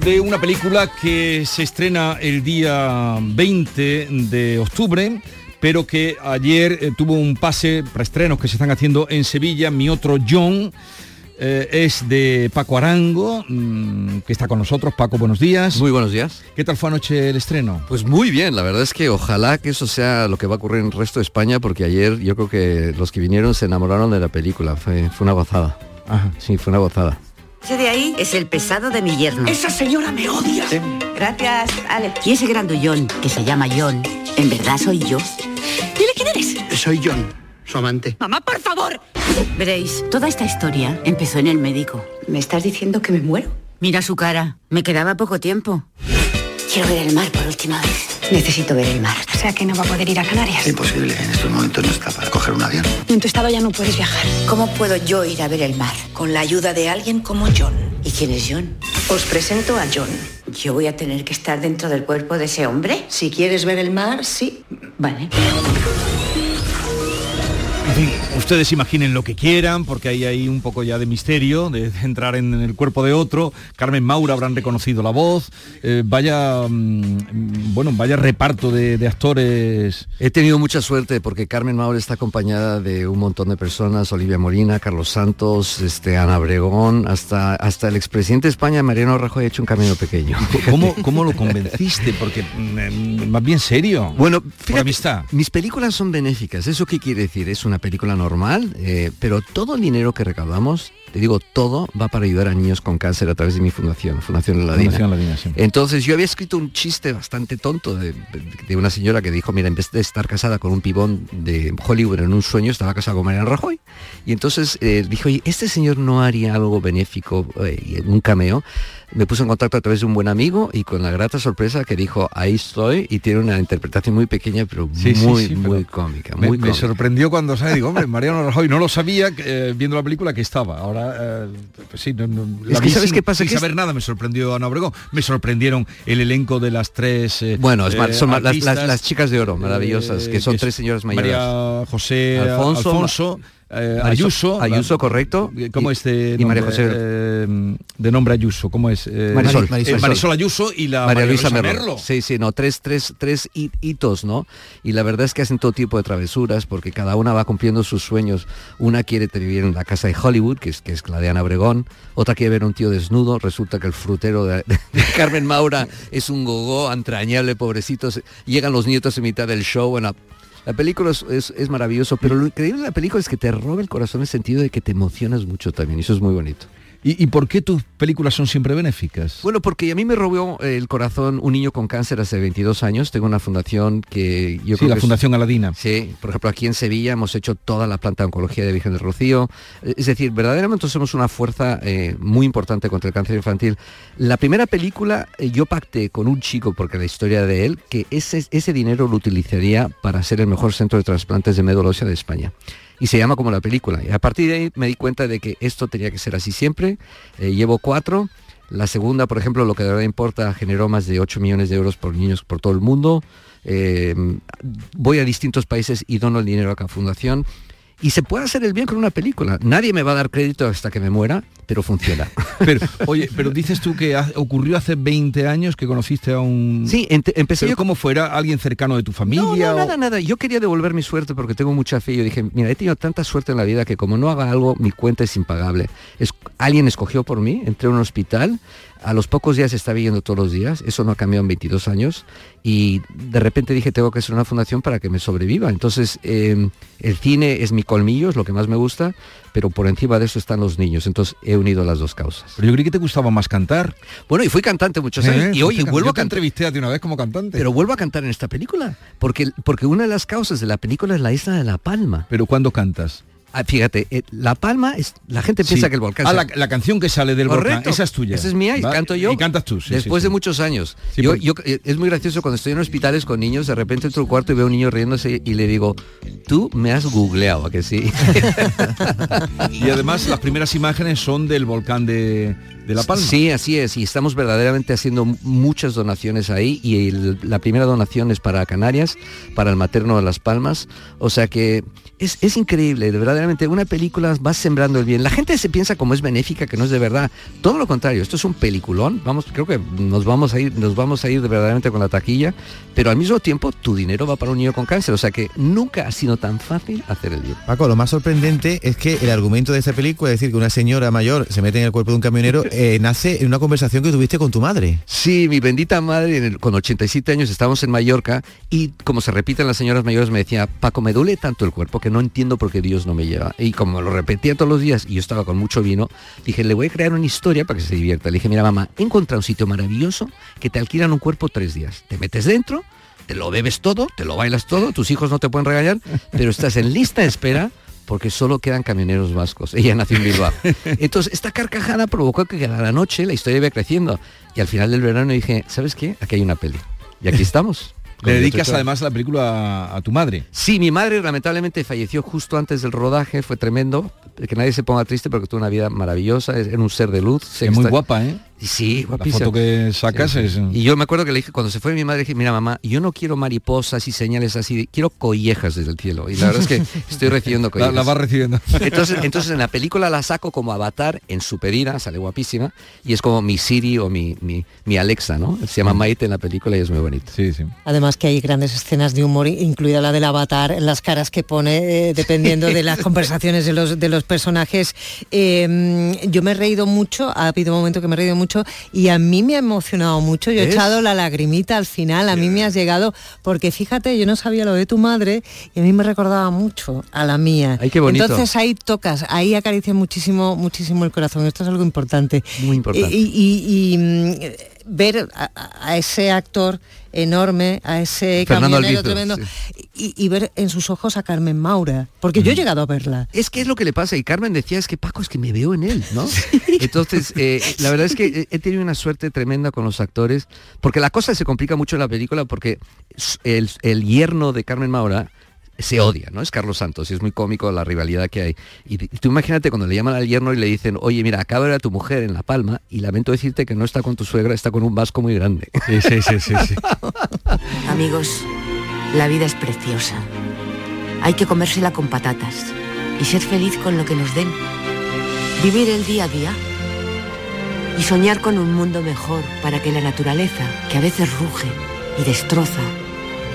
De una película que se estrena el día 20 de octubre pero que ayer eh, tuvo un pase para estrenos que se están haciendo en Sevilla, Mi Otro John, eh, es de Paco Arango, mm, que está con nosotros. Paco, buenos días. Muy buenos días. ¿Qué tal fue anoche el estreno? Pues muy bien, la verdad es que ojalá que eso sea lo que va a ocurrir en el resto de España, porque ayer yo creo que los que vinieron se enamoraron de la película, fue, fue una gozada. Ajá. Sí, fue una gozada. Ese de ahí es el pesado de mi yerno. Esa señora me odia. Gracias, Ale. Y ese grandullón, que se llama John, en verdad soy yo. Dile quién eres. Soy John, su amante. Mamá, por favor. Veréis, toda esta historia empezó en el médico. ¿Me estás diciendo que me muero? Mira su cara. Me quedaba poco tiempo. Quiero ver el mar por última vez. Necesito ver el mar. O sea que no va a poder ir a Canarias. Imposible, en estos momentos no está para coger un avión. En tu estado ya no puedes viajar. ¿Cómo puedo yo ir a ver el mar? Con la ayuda de alguien como John. ¿Y quién es John? Os presento a John. ¿Yo voy a tener que estar dentro del cuerpo de ese hombre? Si quieres ver el mar, sí. Vale. Ustedes imaginen lo que quieran, porque hay ahí un poco ya de misterio, de (laughs) entrar en el cuerpo de otro. Carmen Maura habrán reconocido la voz. Eh, vaya, mm, bueno, vaya reparto de, de actores. He tenido mucha suerte porque Carmen Maura está acompañada de un montón de personas, Olivia Molina, Carlos Santos, este, Ana Bregón, hasta, hasta el expresidente de España, Mariano Rajoy, ha hecho un camino pequeño. (laughs) ¿Cómo, cómo lo convenciste? Porque mm, más bien serio. Bueno, Por fíjate, amistad. mis películas son benéficas. ¿Eso qué quiere decir? Es una película normal, eh, pero todo el dinero que recaudamos, te digo, todo va para ayudar a niños con cáncer a través de mi fundación, Fundación Ladina. Fundación Ladina, sí. Entonces yo había escrito un chiste bastante tonto de, de una señora que dijo, mira, en vez de estar casada con un pibón de Hollywood en un sueño, estaba casada con Mariano Rajoy. Y entonces eh, dijo, oye, este señor no haría algo benéfico, eh, un cameo. Me puso en contacto a través de un buen amigo y con la grata sorpresa que dijo, ahí estoy, y tiene una interpretación muy pequeña, pero Sí, muy, sí, muy pero cómica. Me, muy me cómica. sorprendió cuando sale, digo, hombre, Mariano Rajoy, no lo sabía eh, viendo la película que estaba. Ahora, eh, pues sí, no, no, la Es que vi ¿sabes sin- qué pasa? Sin Que es- saber nada, me sorprendió Ana Obregón. Me sorprendieron el elenco de las tres. eh, Bueno, es eh, son las, las- artistas, las chicas de oro, maravillosas, que son es tres señoras mayores. María José Alfonso, Alfonso, eh, Ayuso. Ayuso, correcto. ¿Cómo Y- es de y María nombre, José- eh, de nombre Ayuso? ¿Cómo es? Eh, Marisol, eh, Marisol. Marisol Ayuso y la María Luisa Merlo. Merlo. Sí, sí, no, tres, tres, tres hi- hitos, ¿no? Y la verdad es que hacen todo tipo de travesuras porque cada una va cumpliendo sus sueños. Una quiere vivir en la casa de Hollywood, que es, que es la de Ana Obregón. Otra quiere ver a un tío desnudo. Resulta que el frutero de, (laughs) de Carmen Maura es un gogó entrañable, pobrecitos. Llegan los nietos en mitad del show. Bueno, la película es, es, es maravilloso, pero lo increíble de la película es que te roba el corazón en el sentido de que te emocionas mucho también. Y eso es muy bonito. ¿Y, y por qué tus películas son siempre benéficas? Bueno, porque a mí me robó el corazón un niño con cáncer hace 22 años. Tengo una fundación que yo Sí, creo la que es- Fundación Aladina. Sí, por ejemplo, aquí en Sevilla hemos hecho toda la planta de oncología de Virgen del Rocío. Es decir, verdaderamente somos una fuerza eh, muy importante contra el cáncer infantil. La primera película eh, yo pacté con un chico, porque la historia de él, que ese, ese dinero lo utilizaría para ser el mejor centro de trasplantes de médula ósea de España. Y se llama como la película. Y a partir de ahí me di cuenta de que esto tenía que ser así siempre. Eh, llevo cuatro. La segunda, por ejemplo, lo que de verdad importa, generó más de 8 millones de euros por niños por todo el mundo. Eh, voy a distintos países y dono el dinero a cada fundación. Y se puede hacer el bien con una película. Nadie me va a dar crédito hasta que me muera, pero funciona. (laughs) Pero, oye, pero dices tú que ha- ocurrió hace 20 años que conociste a un... Sí, empecé Pero yo ¿Cómo fuera? ¿Alguien cercano de tu familia? No, no, o- nada, nada. Yo quería devolver mi suerte porque tengo mucha fe. Yo dije, mira, he tenido tanta suerte en la vida que como no haga algo, mi cuenta es impagable. Es, alguien escogió por mí, entré a un hospital, a los pocos días estaba yendo todos los días, eso no ha cambiado en 22 años, y de repente dije, tengo que hacer una fundación para que me sobreviva. Entonces, eh, el cine es mi colmillo, es lo que más me gusta, pero por encima de eso están los niños. Entonces, he unido las dos causas. Pero yo creí que te gustaba más cantar. Bueno, y fui cantante muchos años. ¿Eh? Y oye, Fuiste can- vuelvo yo a cantar. entrevisté a ti una vez como cantante. Pero vuelvo a cantar en esta película, porque, porque una de las causas de la película es la isla de La Palma. Pero ¿cuándo cantas? Ah, fíjate, eh, La Palma, es, la gente piensa Sí. que el volcán... Ah, la, la canción que sale del volcán, esa es tuya. Esa es mía y ¿Va? canto yo. Y cantas tú, sí, Después sí, de muchos años. Yo- yo- eh, es muy gracioso cuando estoy en hospitales con niños, de repente entro al cuarto y veo a un niño riéndose y le digo, tú me has googleado, ¿a que sí? (laughs) Y además las primeras imágenes son del volcán de, de La Palma. Sí, así es, y estamos verdaderamente haciendo muchas donaciones ahí y el- la primera donación es para Canarias, para el materno de Las Palmas, o sea que es, es increíble, de verdaderamente una película va sembrando el bien. La gente se piensa como es benéfica, que no es de verdad, todo lo contrario, esto es un peliculón, vamos, creo que nos vamos a ir, nos vamos a ir de verdaderamente con la taquilla, pero al mismo tiempo tu dinero va para un niño con cáncer, o sea que nunca ha sido tan fácil hacer el bien. Paco, lo más sorprendente es que el argumento de esta película, es decir, que una señora mayor se mete en el cuerpo de un camionero, (laughs) eh, nace en una conversación que tuviste con tu madre. Sí, mi bendita madre, en el- con 87 años estábamos en Mallorca y como se repiten las señoras mayores me decía, Paco, me duele tanto el cuerpo que no entiendo por qué Dios no me lleva. Y como lo repetía todos los días y yo estaba con mucho vino, dije, le voy a crear una historia para que se divierta. Le dije, mira mamá, he encontrado un sitio maravilloso que te alquilan un cuerpo tres días. Te metes dentro, te lo bebes todo, te lo bailas todo, tus hijos no te pueden regañar, pero estás en lista de espera porque solo quedan camioneros vascos. Ella nació en Bilbao. (laughs) Entonces, esta carcajada provocó que a la noche la historia iba creciendo. Y al final del verano dije, ¿sabes qué? Aquí hay una peli. Y aquí estamos. (laughs) Le dedicas además la película a, a tu madre. Sí, mi madre lamentablemente falleció justo antes del rodaje, fue tremendo. Que nadie se ponga triste porque tuvo una vida maravillosa, es- era un ser de luz. sé Es que muy está- guapa, ¿eh? Sí, La foto que sacas Sí, sí. es... Y yo me acuerdo que le dije, cuando se fue mi madre, dije, mira mamá, yo no quiero mariposas y señales así, quiero collejas desde el cielo. Y la verdad es que (laughs) estoy recibiendo La, collejas. la vas recibiendo. Entonces, (laughs) entonces en la película la saco como avatar en su pedida, sale guapísima, y es como mi Siri o mi, mi, mi Alexa, ¿no? Se llama Maite en la película y es muy bonito. Sí, sí. Además que hay grandes escenas de humor, incluida la del avatar, las caras que pone eh, dependiendo de las (laughs) conversaciones de los, de los personajes. Eh, yo me he reído mucho, ha habido un momento que me he reído mucho y a mí me ha emocionado mucho. Yo he echado la lagrimita al final, a mí me has llegado, porque fíjate, yo no sabía lo de tu madre y a mí me recordaba mucho a la mía. Ay, qué bonito. Entonces ahí tocas, ahí acaricia muchísimo, muchísimo el corazón. Esto es algo importante. Muy importante. Y, y- y, mm, ver a ese actor enorme, a ese Fernando camionero tremendo, sí. y, y ver en sus ojos a Carmen Maura, porque yo he llegado a verla. Es que es lo que le pasa. Y Carmen decía, es que Paco, es que me veo en él, ¿no? (laughs) Entonces, eh, la verdad es que he- tenido una suerte tremenda con los actores, porque la cosa se complica mucho en la película, porque el, el yerno de Carmen Maura se odia, ¿no? Es Carlos Santos y es muy cómico la rivalidad que hay. Y, y tú imagínate cuando le llaman al yerno y le dicen, oye, mira, acaba de ver a tu mujer en La Palma y lamento decirte que no está con tu suegra, está con un vasco muy grande. Sí, sí, sí, sí. sí. (laughs) Amigos, la vida es preciosa. Hay que comérsela con patatas y ser feliz con lo que nos den. Vivir el día a día y soñar con un mundo mejor para que la naturaleza, que a veces ruge y destroza,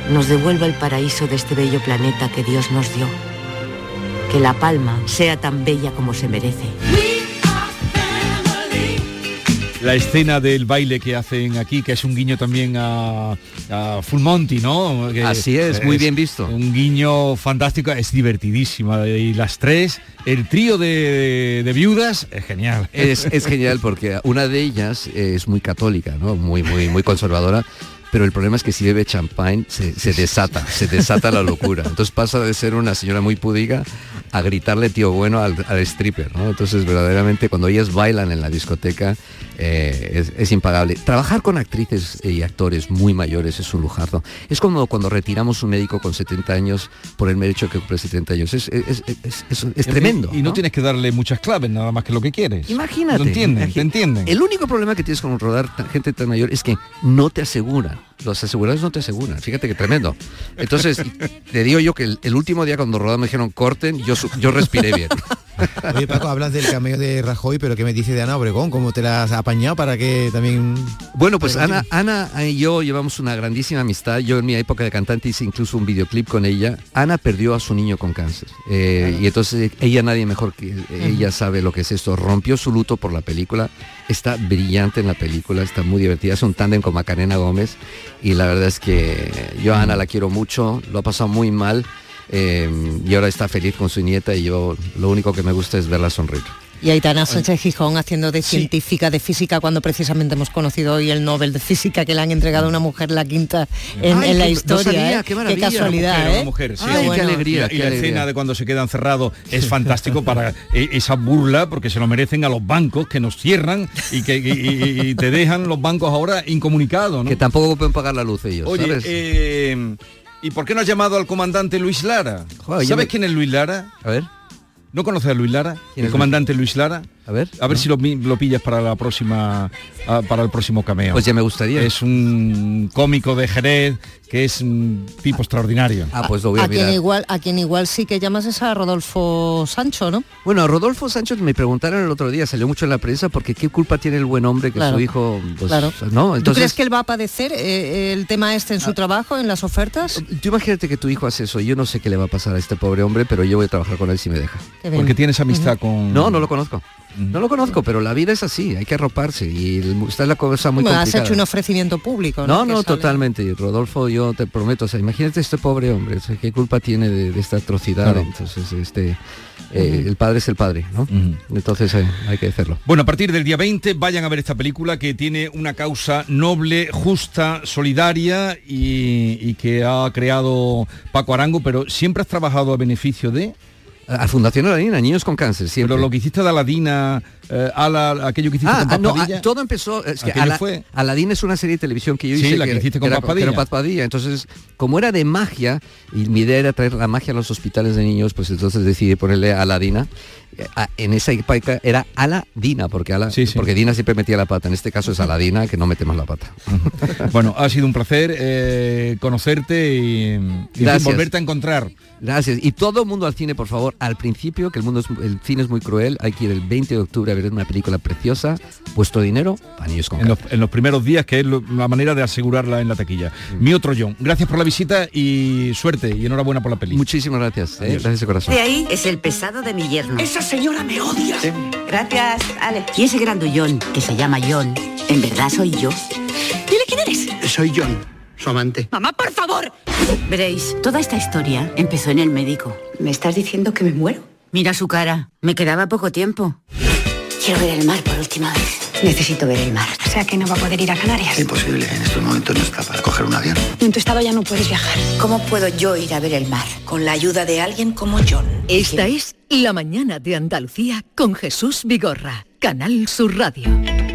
nos devuelva el paraíso de este bello planeta que Dios nos dio. Que La Palma sea tan bella como se merece. La escena del baile que hacen aquí, que es un guiño también a, a Full Monty, ¿no? Que Así es, muy bien visto. Un guiño fantástico, es divertidísima. Y las tres, el trío de, de viudas, es genial. Es, es genial porque una de ellas es muy católica, ¿no? Muy, muy, muy conservadora. (laughs) Pero el problema es que si bebe champagne se, desata, se desata la locura. Entonces pasa de ser una señora muy pudica a gritarle tío bueno al, al stripper, ¿no? Entonces verdaderamente cuando ellas bailan en la discoteca eh, es, es impagable. Trabajar con actrices y actores muy mayores es un lujardo. Es como cuando retiramos un médico con 70 años por el mero hecho que cumple 70 años. Es, es- es- tremendo. Y no, tienes que darle muchas claves, nada más que lo que quieres. Imagínate. Lo entienden, imagínate. te entienden. El único problema que tienes con rodar gente tan mayor es que no te aseguran. Los asegurados no te aseguran. Fíjate que tremendo. Entonces, te digo yo que el, el último día cuando rodamos me dijeron corten, yo, yo respiré bien. Oye, Paco, hablas del cameo de Rajoy, pero ¿qué me dices de Ana Obregón? ¿Cómo te la has apañado para que también... Bueno, pues Ana, Ana y yo llevamos una grandísima amistad. Yo en mi época de cantante hice incluso un videoclip con ella. Ana perdió a su niño con cáncer. Eh, Y entonces ella, nadie mejor que ella sabe lo que es esto. Rompió su luto por la película. Está brillante en la película, está muy divertida. Es un tándem con Macarena Gómez. Y la verdad es que yo a Ana la quiero mucho. Lo ha pasado muy mal. eh, y ahora está feliz con su nieta y yo lo único que me gusta es verla sonreír. Y Aitana Sánchez Gijón haciendo de científica de física cuando precisamente hemos conocido hoy el Nobel de Física que le han entregado a una mujer la quinta en, Ay, en la qué- no historia. sabía, ¿eh? qué casualidad, Una mujer, ¿eh? una mujer, sí. Qué bueno. Y la, y la escena de cuando se quedan cerrados es fantástico para eh, esa burla, porque se lo merecen a los bancos que nos cierran y que y- y- y te dejan los bancos ahora incomunicados. ¿no? Que tampoco pueden pagar la luz ellos. Oye, ¿sabes? eh, ¿y por qué no has llamado al comandante Luis Lara? Joder, ¿Sabes me- quién es Luis Lara? A ver. ¿No conoces a Luis Lara? ¿Quién El comandante Luis Lara. A ver. A ver si lo, pillas para la próxima ah, para el próximo cameo. Pues ya me gustaría. Es un cómico de Jerez que es un tipo extraordinario. Ah, pues lo voy a, A quien mirar. igual, a quien igual sí que llamas es a Rodolfo Sancho, ¿no? Bueno, a Rodolfo Sánchez me preguntaron el otro día, salió mucho en la prensa, porque qué culpa tiene el buen hombre que Claro. su hijo, pues, Claro. ¿no? ¿Tú Entonces, crees que él va a padecer eh, el tema este en su trabajo, en las ofertas? tú imagínate que tu hijo hace eso, yo no sé qué le va a pasar a este pobre hombre, pero yo voy a trabajar con él si me deja. Porque tienes amistad con... No, no lo conozco. No lo conozco, pero la vida es así, hay que arroparse y está la cosa muy Bueno, has complicada. hecho un ofrecimiento público, ¿no? No, no, totalmente. Y Rodolfo, yo te prometo, o sea, imagínate este pobre hombre, o sea, qué culpa tiene de, de esta atrocidad. Claro. Entonces, este, eh, el padre es el padre, ¿no? Entonces eh, hay que hacerlo. Bueno, a partir del día 20 vayan a ver esta película que tiene una causa noble, justa, solidaria y, y que ha creado Paco Arango, pero siempre has trabajado a beneficio de... A Fundación Aladina, niños con cáncer, siempre. Pero lo que hiciste de Aladina, eh, Ala, aquello que hiciste Ah, con no, ah, todo empezó, es que Ala- fue- Aladín es una serie de televisión que yo Sí, hice. la que hiciste con Paz Padilla. que Paz Padilla. Entonces, como era de magia, y mi idea era traer la magia a los hospitales de niños, pues entonces decidí ponerle Aladina. Eh, ah, En esa época era Aladina, porque, Ala, porque Dina siempre metía la pata. En este caso es Aladina, que no mete más la pata. (laughs) Bueno, ha sido un placer eh, conocerte y, y, volverte a encontrar. Gracias. Y todo el mundo al cine, por favor. Al principio, que el mundo es, el cine es muy cruel, hay que ir el 20 de octubre a ver una película preciosa. Vuestro dinero para niños con En los, en los primeros días, que es lo- la manera de asegurarla en la taquilla. Mi otro John, gracias por la visita y suerte y enhorabuena por la peli. Muchísimas gracias. eh, Gracias de corazón. De ahí es el pesado de mi yerno. Esa señora me odia. Gracias, Ale. Y ese grandullón, que se llama John, ¿en verdad soy yo? Dile quién eres. Soy John, su amante. Mamá, por favor. Veréis, toda esta historia empezó en el médico. ¿Me estás diciendo que me muero? Mira su cara. Me quedaba poco tiempo. Quiero ver el mar por última vez. Necesito ver el mar. O sea que no va a poder ir a Canarias. Imposible, en estos momentos no está para coger un avión. En tu estado ya no puedes viajar. ¿Cómo puedo yo ir a ver el mar? Con la ayuda de alguien como John. Esta es La mañana de Andalucía con Jesús Vigorra, Canal Sur Radio.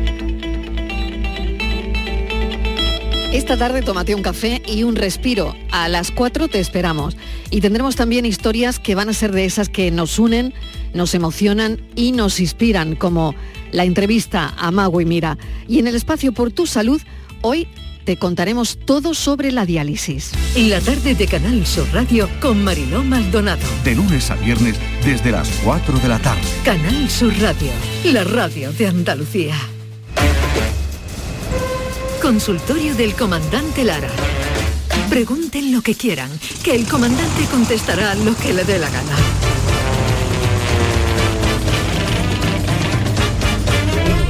Esta tarde tómate un café y un respiro. A las 4 te esperamos. Y tendremos también historias que van a ser de esas que nos unen, nos emocionan y nos inspiran, como la entrevista a Mago y Mira. Y en el espacio Por tu Salud, hoy te contaremos todo sobre la diálisis. La tarde de Canal Sur Radio con Mariló Maldonado. De lunes a viernes desde las 4 de la tarde. Canal Sur Radio, la radio de Andalucía. Consultorio del comandante Lara. Pregunten lo que quieran, que el comandante contestará lo que le dé la gana.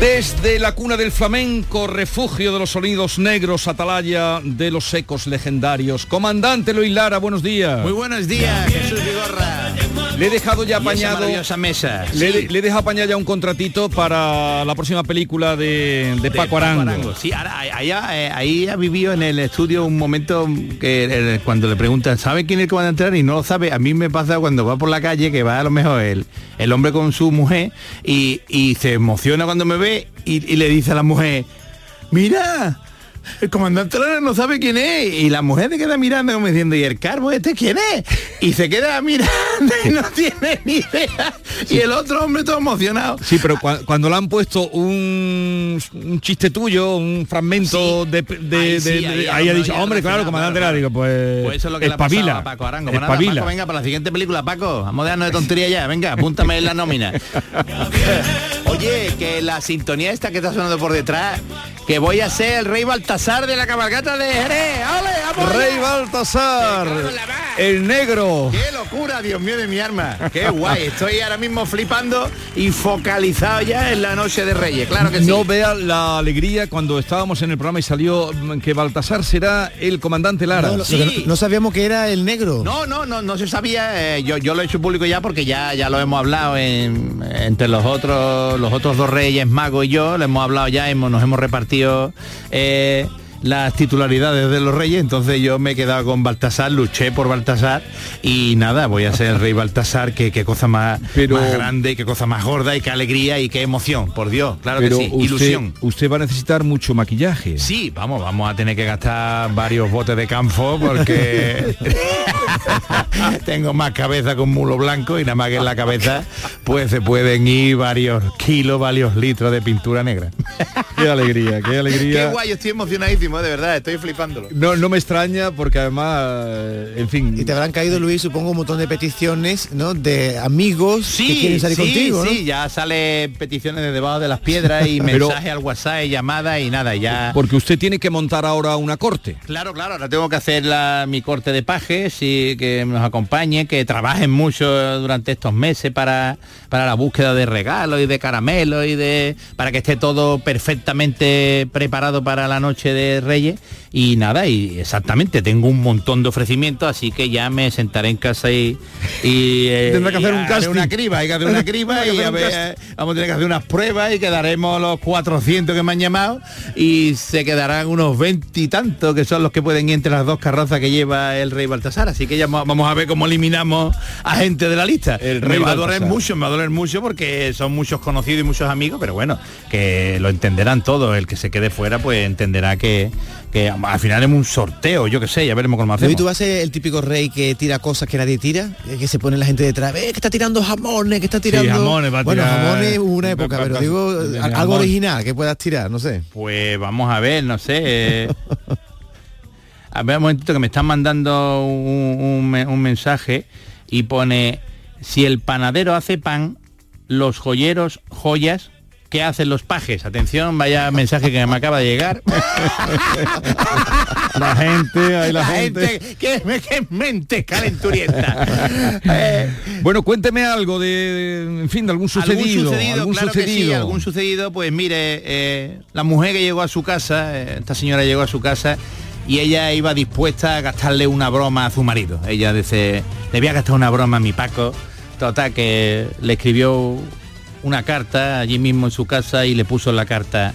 Desde la cuna del flamenco, refugio de los sonidos negros, atalaya de los ecos legendarios. Comandante Luis Lara, buenos días. Muy buenos días, Jesús Vigorra. Le he dejado ya esa apañado. maravillosa mesa. Le, Sí. le he dejado apañar ya un contratito para la próxima película de, de Paco Arango. Sí, ahora, ahí, ahí- ahí ha vivido en el estudio un momento que eh, cuando le preguntan, ¿sabe quién es el que va a entrar? Y no lo sabe. A mí me pasa cuando va por la calle que va a lo mejor el, el hombre con su mujer y, y se emociona cuando me ve y, y le dice a la mujer, mira. El comandante Lara no sabe quién es y la mujer se queda mirando como diciendo, ¿y el carbo este quién es? Y se queda mirando y no (laughs) tiene ni idea. Y el otro hombre todo emocionado. Sí, pero cua- cuando le han puesto un, un chiste tuyo, un fragmento de, de- Ahí de- sí, de- ahí ahí ya ha dicho, hombre, claro, comandante Lara, digo, pues, Pues eso es lo que le ha pasado espabila, a Paco Arango. Pues nada. Paco, venga, para la siguiente película, Paco, vamos a darnos de tontería ya, venga, apúntame en la nómina. (laughs) Oye, que la sintonía esta que está sonando por detrás, que voy a ser el rey Baltasar de la cabalgata de Jerez. ¡Ole, vamos Rey! Baltasar, el negro. ¡Qué locura, Dios mío de mi arma! ¡Qué guay! Estoy ahora mismo flipando y focalizado ya en la noche de Reyes, claro que sí. No vea la alegría cuando estábamos en el programa y salió mm, que Baltasar será el comandante Lara. No, lo- Sí. No sabíamos que era el negro. No, no, no, no se sabía. eh, yo, yo lo he hecho público ya porque ya, ya lo hemos hablado en- entre los otros, los otros dos reyes, Mago y yo, lo hemos hablado ya, hemos, nos hemos repartido eh, las titularidades de los reyes, entonces yo me he quedado con Baltasar, luché por Baltasar y nada, voy a ser el rey Baltasar, que qué cosa más, Pero- más grande, qué cosa más gorda y qué alegría y qué emoción, por Dios, claro Pero que sí, usted, ilusión. usted va a necesitar mucho maquillaje. Sí, vamos, vamos a tener que gastar varios botes de campo porque (laughs) (laughs) Tengo más cabeza con mulo blanco y nada más que en la cabeza pues se pueden ir varios kilos, varios litros de pintura negra. (laughs) Qué alegría, qué alegría. Qué guay, estoy emocionadísimo, de verdad, estoy flipándolo. No, no me extraña porque además, eh, en fin. Y te habrán caído, Luis, supongo, un montón de peticiones, ¿no? De amigos que quieren salir sí, contigo, ¿no? Sí, ya sale peticiones de debajo de las piedras y (laughs) mensajes al WhatsApp y llamadas y nada, ya. Porque usted tiene que montar ahora una corte. Claro, claro, ahora tengo que hacer la- mi corte de pajes y que nos acompañe, que trabajen mucho durante estos meses para, para la búsqueda de regalos y de caramelos y de. para que esté todo perfectamente preparado para la noche de Reyes. Y nada, y exactamente, tengo un montón de ofrecimientos, así que ya me sentaré en casa y. y eh, Tendrá que hacer un casting. una criba, hay que hacer una (laughs) criba y a ver, vamos a tener que hacer unas pruebas y quedaremos los 400 que me han llamado y se quedarán unos 20 y tantos que son los que pueden ir entre las dos carrozas que lleva el rey Baltasar. Así que ya vamos a ver cómo eliminamos a gente de la lista. El me rey va a doler mucho, me va a doler mucho porque son muchos conocidos y muchos amigos, pero bueno, que lo entenderán todos. El que se quede fuera pues entenderá que, que al final es un sorteo, yo qué sé, ya veremos cómo Luis, hacemos. tú vas a ser el típico rey que tira cosas que nadie tira, eh, que se pone la gente detrás, "Eh, que está tirando jamones, que está tirando. jamones, va a bueno, jamones una época, pero digo algo original que puedas tirar, no sé. Pues vamos a ver, no sé. (laughs) A ver, un momentito que me están mandando un, un me- un mensaje y pone, si el panadero hace pan, los joyeros, joyas, ¿qué hacen los pajes? Atención, vaya mensaje que me acaba de llegar. (laughs) La gente, hay la, gente. que, que mente calenturienta. (laughs) Eh, Bueno, cuénteme algo de, en fin, de algún sucedido. algún sucedido, algún claro que sí, sucedido. algún sucedido, pues mire, eh, la mujer que llegó a su casa, eh, esta señora llegó a su casa y ella iba dispuesta a gastarle una broma a su marido. Ella dice, le voy a gastar una broma a mi Paco. Total, que le escribió una carta allí mismo en su casa y le puso la carta,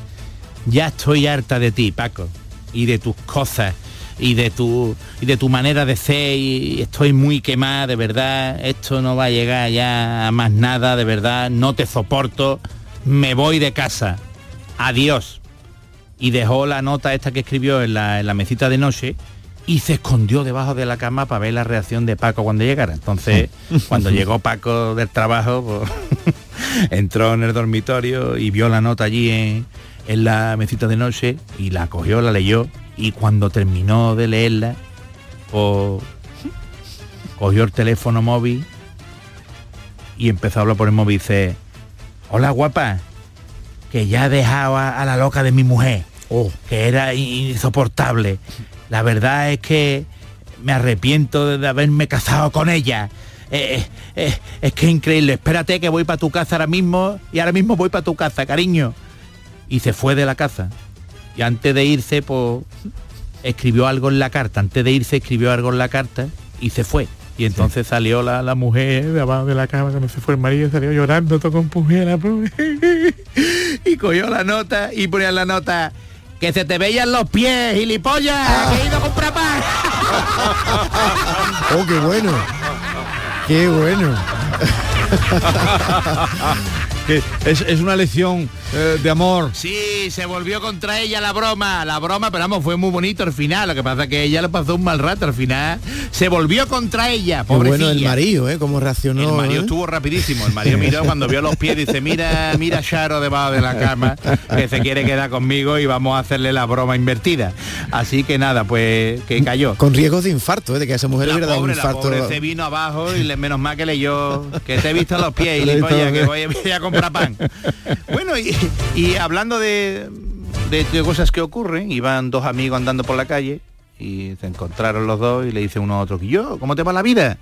ya estoy harta de ti, Paco, y de tus cosas y de tu y de tu manera de ser y estoy muy quemada, de verdad, esto no va a llegar ya a más nada, de verdad, no te soporto, me voy de casa. Adiós. Y dejó la nota esta que escribió en la, en la mesita de noche y se escondió debajo de la cama para ver la reacción de Paco cuando llegara. Entonces, (laughs) cuando llegó Paco del trabajo, pues, (laughs) entró en el dormitorio y vio la nota allí en, en la mesita de noche y la cogió, la leyó y cuando terminó de leerla, pues, cogió el teléfono móvil y empezó a hablar por el móvil y dice, hola guapa, que ya he dejado a, a la loca de mi mujer, que era in- insoportable. La verdad es que me arrepiento de, haberme casado con ella. Eh, eh, eh, es que es increíble. Espérate que voy para tu casa ahora mismo y ahora mismo voy para tu casa, cariño. Y se fue de la casa. Y antes de irse, pues escribió algo en la carta. Antes de irse escribió algo en la carta y se fue. Y entonces salió la, la mujer de abajo de la cama cuando se fue el marido, salió llorando, todo compungida la (laughs) pobre. y cogió la nota y ponía la nota que se te veían los pies, gilipollas, que he ido a comprar pan. Oh, qué bueno. Qué bueno. Que es, es una lección eh, de amor. Sí, se volvió contra ella la broma, la broma, pero vamos, fue muy bonito al final. Lo que pasa es que ella le pasó un mal rato al final. Se volvió contra ella, Qué bueno el pobrecilla. marido, ¿eh? Cómo reaccionó. El marido ¿eh? estuvo rapidísimo. El marido miró cuando vio los pies, dice, mira, mira Charo debajo de la cama, que se quiere quedar conmigo y vamos a hacerle la broma invertida. Así que nada, pues que cayó. Con riesgos de infarto, ¿eh? de que a esa mujer le La hubiera dado un pobre, la infarto. pobre se vino abajo y le, menos mal que leyó que te he visto los pies y (laughs) Le que voy, voy a comprar Bueno, y, hablando de, de- cosas que ocurren, iban dos amigos andando por la calle y se encontraron los dos y le dice uno a otro, yo, ¿cómo te va la vida?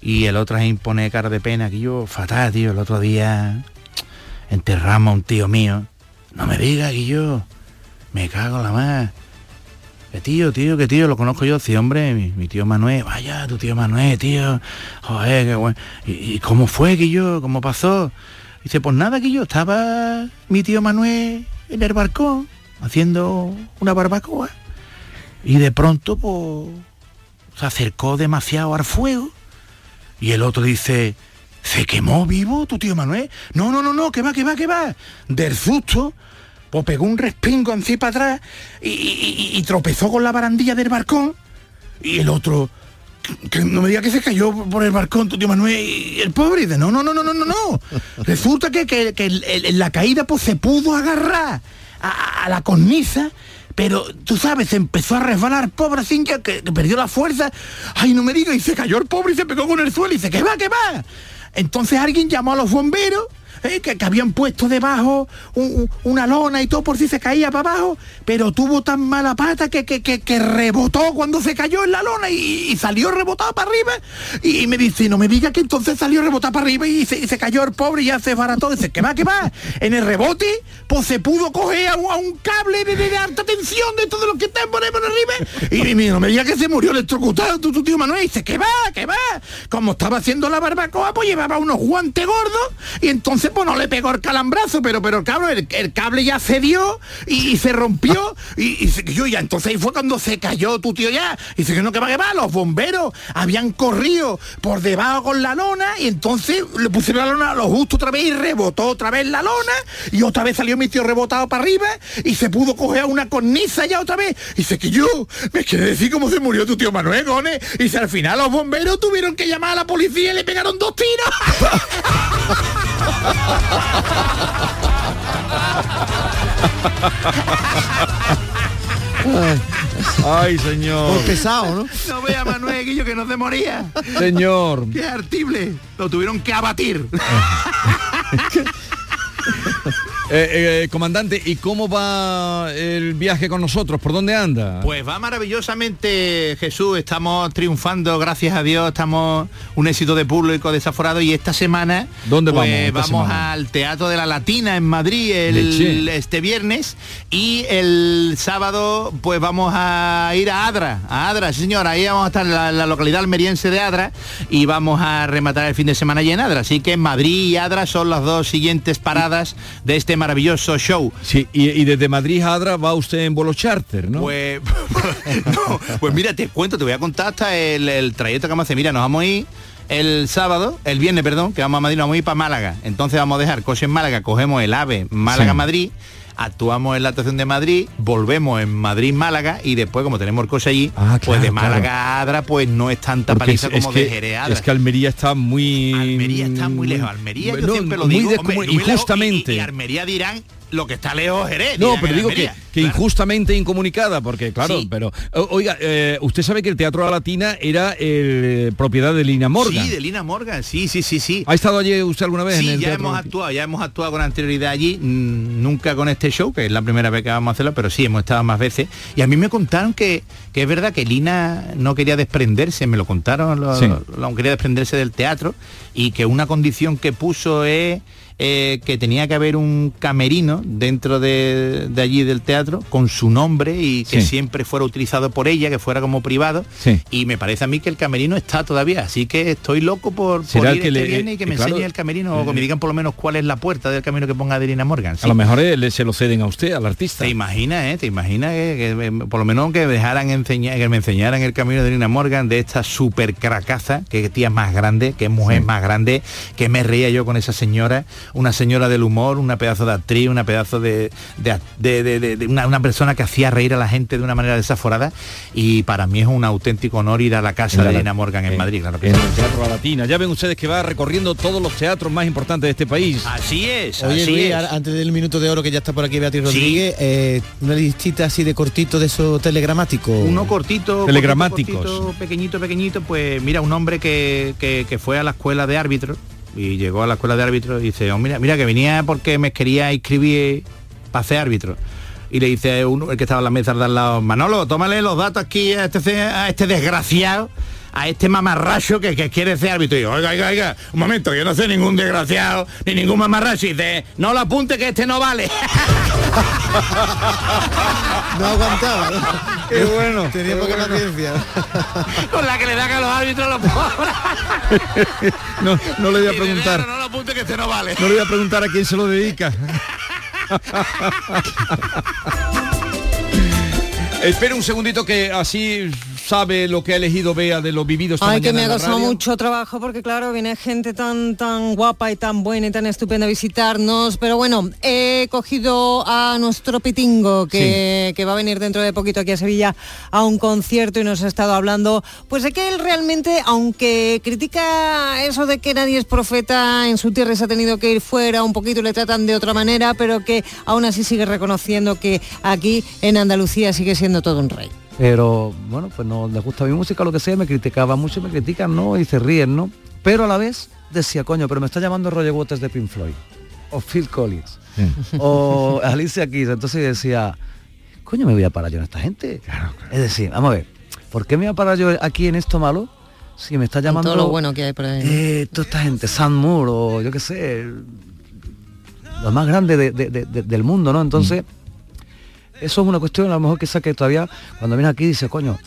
Y el otro ahí pone cara de pena, que yo, fatal, tío, el otro día enterramos a un tío mío. No me digas, que yo, me cago en la más. Que tío, tío, que tío, lo conozco yo, sí, hombre, mi, mi tío Manuel, vaya, tu tío Manuel, tío, joder, qué bueno. ¿Y, y cómo fue que yo? ¿Cómo pasó? Dice, pues nada, que yo estaba mi tío Manuel en el balcón haciendo una barbacoa y de pronto pues se acercó demasiado al fuego y el otro dice, ¿se quemó vivo tu tío Manuel? No, no, no, no, que va, que va, que va. Del susto, pues pegó un respingo encima atrás y- y tropezó con la barandilla del balcón. Y el otro, que no me diga que se cayó por el balcón tu tío Manuel y el pobre. Dice, no, no, no, no, no, no, no. (laughs) Resulta que, que, que el- el- en la caída pues se pudo agarrar a, a la cornisa. Pero tú sabes, se empezó a resbalar, pobrecilla, que, que perdió la fuerza. Ay, no me diga, y se cayó el pobre y se pegó con el suelo y dice, ¿qué va, qué va? Entonces alguien llamó a los bomberos eh, que, habían puesto debajo un- un- una lona y todo por si se caía para abajo, pero tuvo tan mala pata que, que, que- rebotó cuando se cayó en la lona y, salió rebotado para arriba. Y, me dice, no me diga que entonces salió rebotado para arriba y se, y se cayó el pobre y ya se barató. Dice, ¿qué va, qué va? En el rebote, pues se pudo coger a un, cable de, de- alta tensión de todos los que están por ahí por arriba. Y, y no me diga que se murió electrocutado tu, tu tío Manuel. Y dice, ¿qué va, qué va? Como estaba haciendo la barbacoa, pues llevaba unos guantes gordos y entonces pues no le pegó el calambrazo, pero pero cabrón, el, cable ya cedió y, y se rompió y, y se cayó ya. Entonces fue cuando se cayó tu tío ya. Y dice que no, que va, que va, los bomberos habían corrido por debajo con la lona y entonces le pusieron la lona lo justo otra vez y rebotó otra vez la lona y otra vez salió mi tío rebotado para arriba y se pudo coger una cornisa ya otra vez. Y dice que yo, me quiere decir cómo se murió tu tío Manuel Gone. Y dice al final los bomberos tuvieron que llamar a la policía y le pegaron dos tiros. (laughs) Ay, señor. Por pesado, ¿no? No vea Manuel Guillo que no se moría. Señor. Qué artible. Lo tuvieron que abatir. (laughs) Eh, eh, comandante, ¿y cómo va el viaje con nosotros? ¿Por dónde anda? Pues va maravillosamente Jesús, estamos triunfando, gracias a Dios, estamos un éxito de público desaforado. Y esta semana ¿Dónde pues, vamos esta vamos semana? al Teatro de la Latina en Madrid el, este viernes. Y el sábado pues vamos a ir a Adra, a Adra, sí señor, ahí vamos a estar en la, la localidad almeriense de Adra y vamos a rematar el fin de semana allí en Adra, así que Madrid y Adra son las dos siguientes paradas de este maravilloso show. Sí, y, y desde Madrid a Adra va usted en vuelo charter, ¿no? Pues, (laughs) no, pues mira, te cuento, te voy a contar hasta el, el trayecto que vamos a hacer. Mira, nos vamos a ir el sábado, el viernes, perdón, que vamos a Madrid, nos vamos a ir para Málaga. Entonces vamos a dejar coche en Málaga, cogemos el AVE Málaga-Madrid, actuamos en la estación de Madrid, volvemos en Madrid-Málaga y después, como tenemos el coche allí, Ah, pues de Málaga claro. a Adra, pues no es tanta Porque paliza como de Jerez Adra. es que Almería está muy... Almería está muy lejos. Almería, yo No, siempre lo muy digo, hombre, y- y Almería dirán lo que está lejos Jerez. No, pero en digo que, injustamente incomunicada, porque claro, Sí. pero oiga, eh, usted sabe que el Teatro La Latina era eh, propiedad de Lina Morgan. Sí, de Lina Morgan, sí, sí, sí, sí. ¿Ha estado allí usted alguna vez en Sí, el ya hemos Latina? actuado, ya hemos actuado con anterioridad allí, nunca con este show, que es la primera vez que vamos a hacerlo, pero sí, hemos estado más veces. Y a mí me contaron que, que es verdad que Lina no quería desprenderse, me lo contaron, lo- Sí. lo- quería desprenderse del teatro y que una condición que puso es eh, que tenía que haber un camerino dentro de, de allí del teatro con su nombre y que Sí. siempre fuera utilizado por ella, que fuera como privado. Sí. Y me parece a mí que el camerino está todavía, así que estoy loco por, por ir que este le- viernes y que eh, me claro, enseñe el camerino o que me digan por lo menos cuál es la puerta del camino que ponga Adelina Morgan. A lo mejor eh, le- se lo ceden a usted, al artista. Te imaginas, ¿eh? Te imaginas que, que por lo menos que dejaran enseñar, que me enseñaran el camino de Adelina Morgan de esta super cracaza, que tía más grande, que mujer más grande, que me reía yo con esa señora, una señora del humor, una pedazo de actriz, una pedazo de, de, de- de- de- de una, una persona que hacía reír a la gente de una manera desaforada y para mí es un auténtico honor ir a la casa la de Adelina Morgan en en- Madrid, claro que En sí. el Teatro La Latina. Ya ven ustedes que va recorriendo todos los teatros más importantes de este país. Así es, Oye así Luis, es. ahora, antes del minuto de oro que ya está por aquí Beatriz Sí. Rodríguez, eh, una listita así de cortito de esos telegramáticos. Uno cortito, Telegramáticos. cortito, cortito, pequeñito, pequeñito, pues mira, un hombre que, que- que fue a la escuela de árbitro y llegó a la escuela de árbitro y dice, "Oh, mira, mira que venía porque me quería inscribir para ser árbitro. Y le dice uno, el que estaba en la mesa de al lado, Manolo, tómale los datos aquí a este, a este desgraciado, a este mamarracho que, que quiere ser árbitro. Y yo, oiga, oiga, oiga, un momento, yo no soy ningún desgraciado, ni ningún mamarracho. Y dice, no lo apunte que este no vale. (laughs) No aguantaba. ¿no? (laughs) Qué bueno. (laughs) Tenía poca paciencia. Con la que le dan a los árbitros los pobres. No, no le voy a preguntar. No lo apunte que este no vale. No le voy a preguntar a quién se lo dedica. Espera un segundito que así sabe lo que ha elegido Bea de lo vivido esta Ay, que me ha costado mucho trabajo porque claro, viene gente tan tan guapa y tan buena y tan estupenda a visitarnos. Pero bueno, he cogido a nuestro pitingo que, que va a venir dentro de poquito aquí a Sevilla a un concierto y nos ha estado hablando. Pues de que él realmente, aunque critica eso de que nadie es profeta, en su tierra se ha tenido que ir fuera, un poquito le tratan de otra manera, pero que aún así sigue reconociendo que aquí en Andalucía sigue siendo todo un rey. Pero bueno, pues no les gusta mi música, lo que sea, me criticaba mucho, y me critican, ¿no? Y se ríen, ¿no? Pero a la vez decía, coño, pero me está llamando Roger Waters de Pink Floyd, o Phil Collins, o Alicia Keys, entonces decía, coño, me voy a parar yo en esta gente. Es decir, vamos a ver, ¿por qué me voy a parar yo aquí en esto malo? Si me está llamando todo lo bueno que hay por ahí. eh, toda esta gente, Sam Moore o yo qué sé, los más grandes de- de- de- de- del mundo, ¿no? Entonces, eso es una cuestión a lo mejor que todavía cuando vienes aquí dice, coño,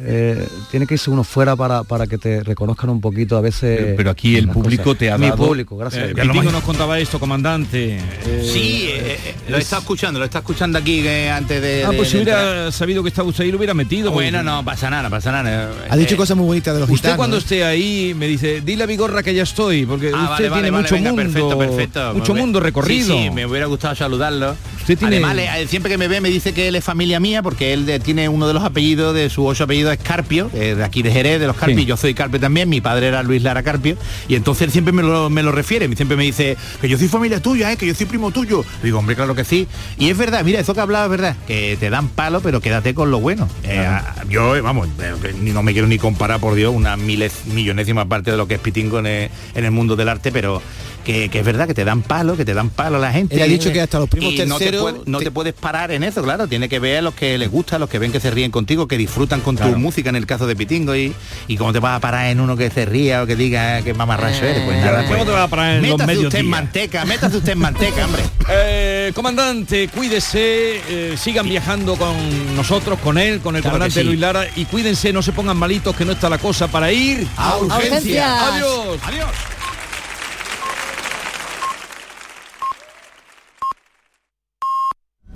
eh, tiene que irse uno fuera para, para que te reconozcan un poquito a veces. Pero, pero aquí el público cosas. te ha Mi dado... público, gracias. Eh, nos contaba esto, comandante. eh, Sí, eh, eh, lo está escuchando, lo está escuchando aquí eh, antes de... Ah, de- pues si de hubiera sabido que estaba usted ahí, lo hubiera metido. Bueno, no pasa nada, pasa nada. Ha dicho cosas muy bonitas de los Usted gitanos. cuando ¿eh? esté ahí me dice, dile a Vigorra que ya estoy, porque Ah, usted vale, vale, tiene vale, mucho venga, mundo, perfecto, perfecto. mucho Me- mundo recorrido. Sí, sí, me hubiera gustado saludarlo. Usted tiene- Además, le- siempre que me ve me dice que él es familia mía porque él de- tiene uno de los apellidos de su ocho apellidos es Carpio, eh, de aquí de Jerez, de los Carpio. Yo soy Carpio también, mi padre era Luis Lara Carpio y entonces él siempre me lo, me lo refiere, siempre me dice que yo soy familia tuya, eh, que yo soy primo tuyo. Digo, hombre, claro que sí. Y es verdad, mira, eso que hablaba es verdad, que te dan palo, pero quédate con lo bueno. Eh, yo, eh, vamos, no me quiero ni comparar, por Dios, una miles, millonésima parte de lo que es Pitingo en el, en el mundo del arte, pero que, que es verdad que te dan palo, que te dan palo a la gente. Él ha dicho que hasta los primos Y no te terceros puede- no te puedes parar en eso, claro. Tiene que ver a los que les gusta, a los que ven que se ríen contigo, que disfrutan con tu música en el caso de Pitingo y, y cómo te vas a parar en uno que se ría o que diga que mamarracho eres. Pues nada, ¿Cómo pues, te vas a parar en los métase medios usted en manteca, métase usted en manteca, hombre. (laughs) Eh, comandante, cuídese, eh, sigan viajando con nosotros, con él, con el Claro comandante sí. Luis Lara y cuídense, no se pongan malitos que no está la cosa para ir A urgencias. Adiós. Adiós.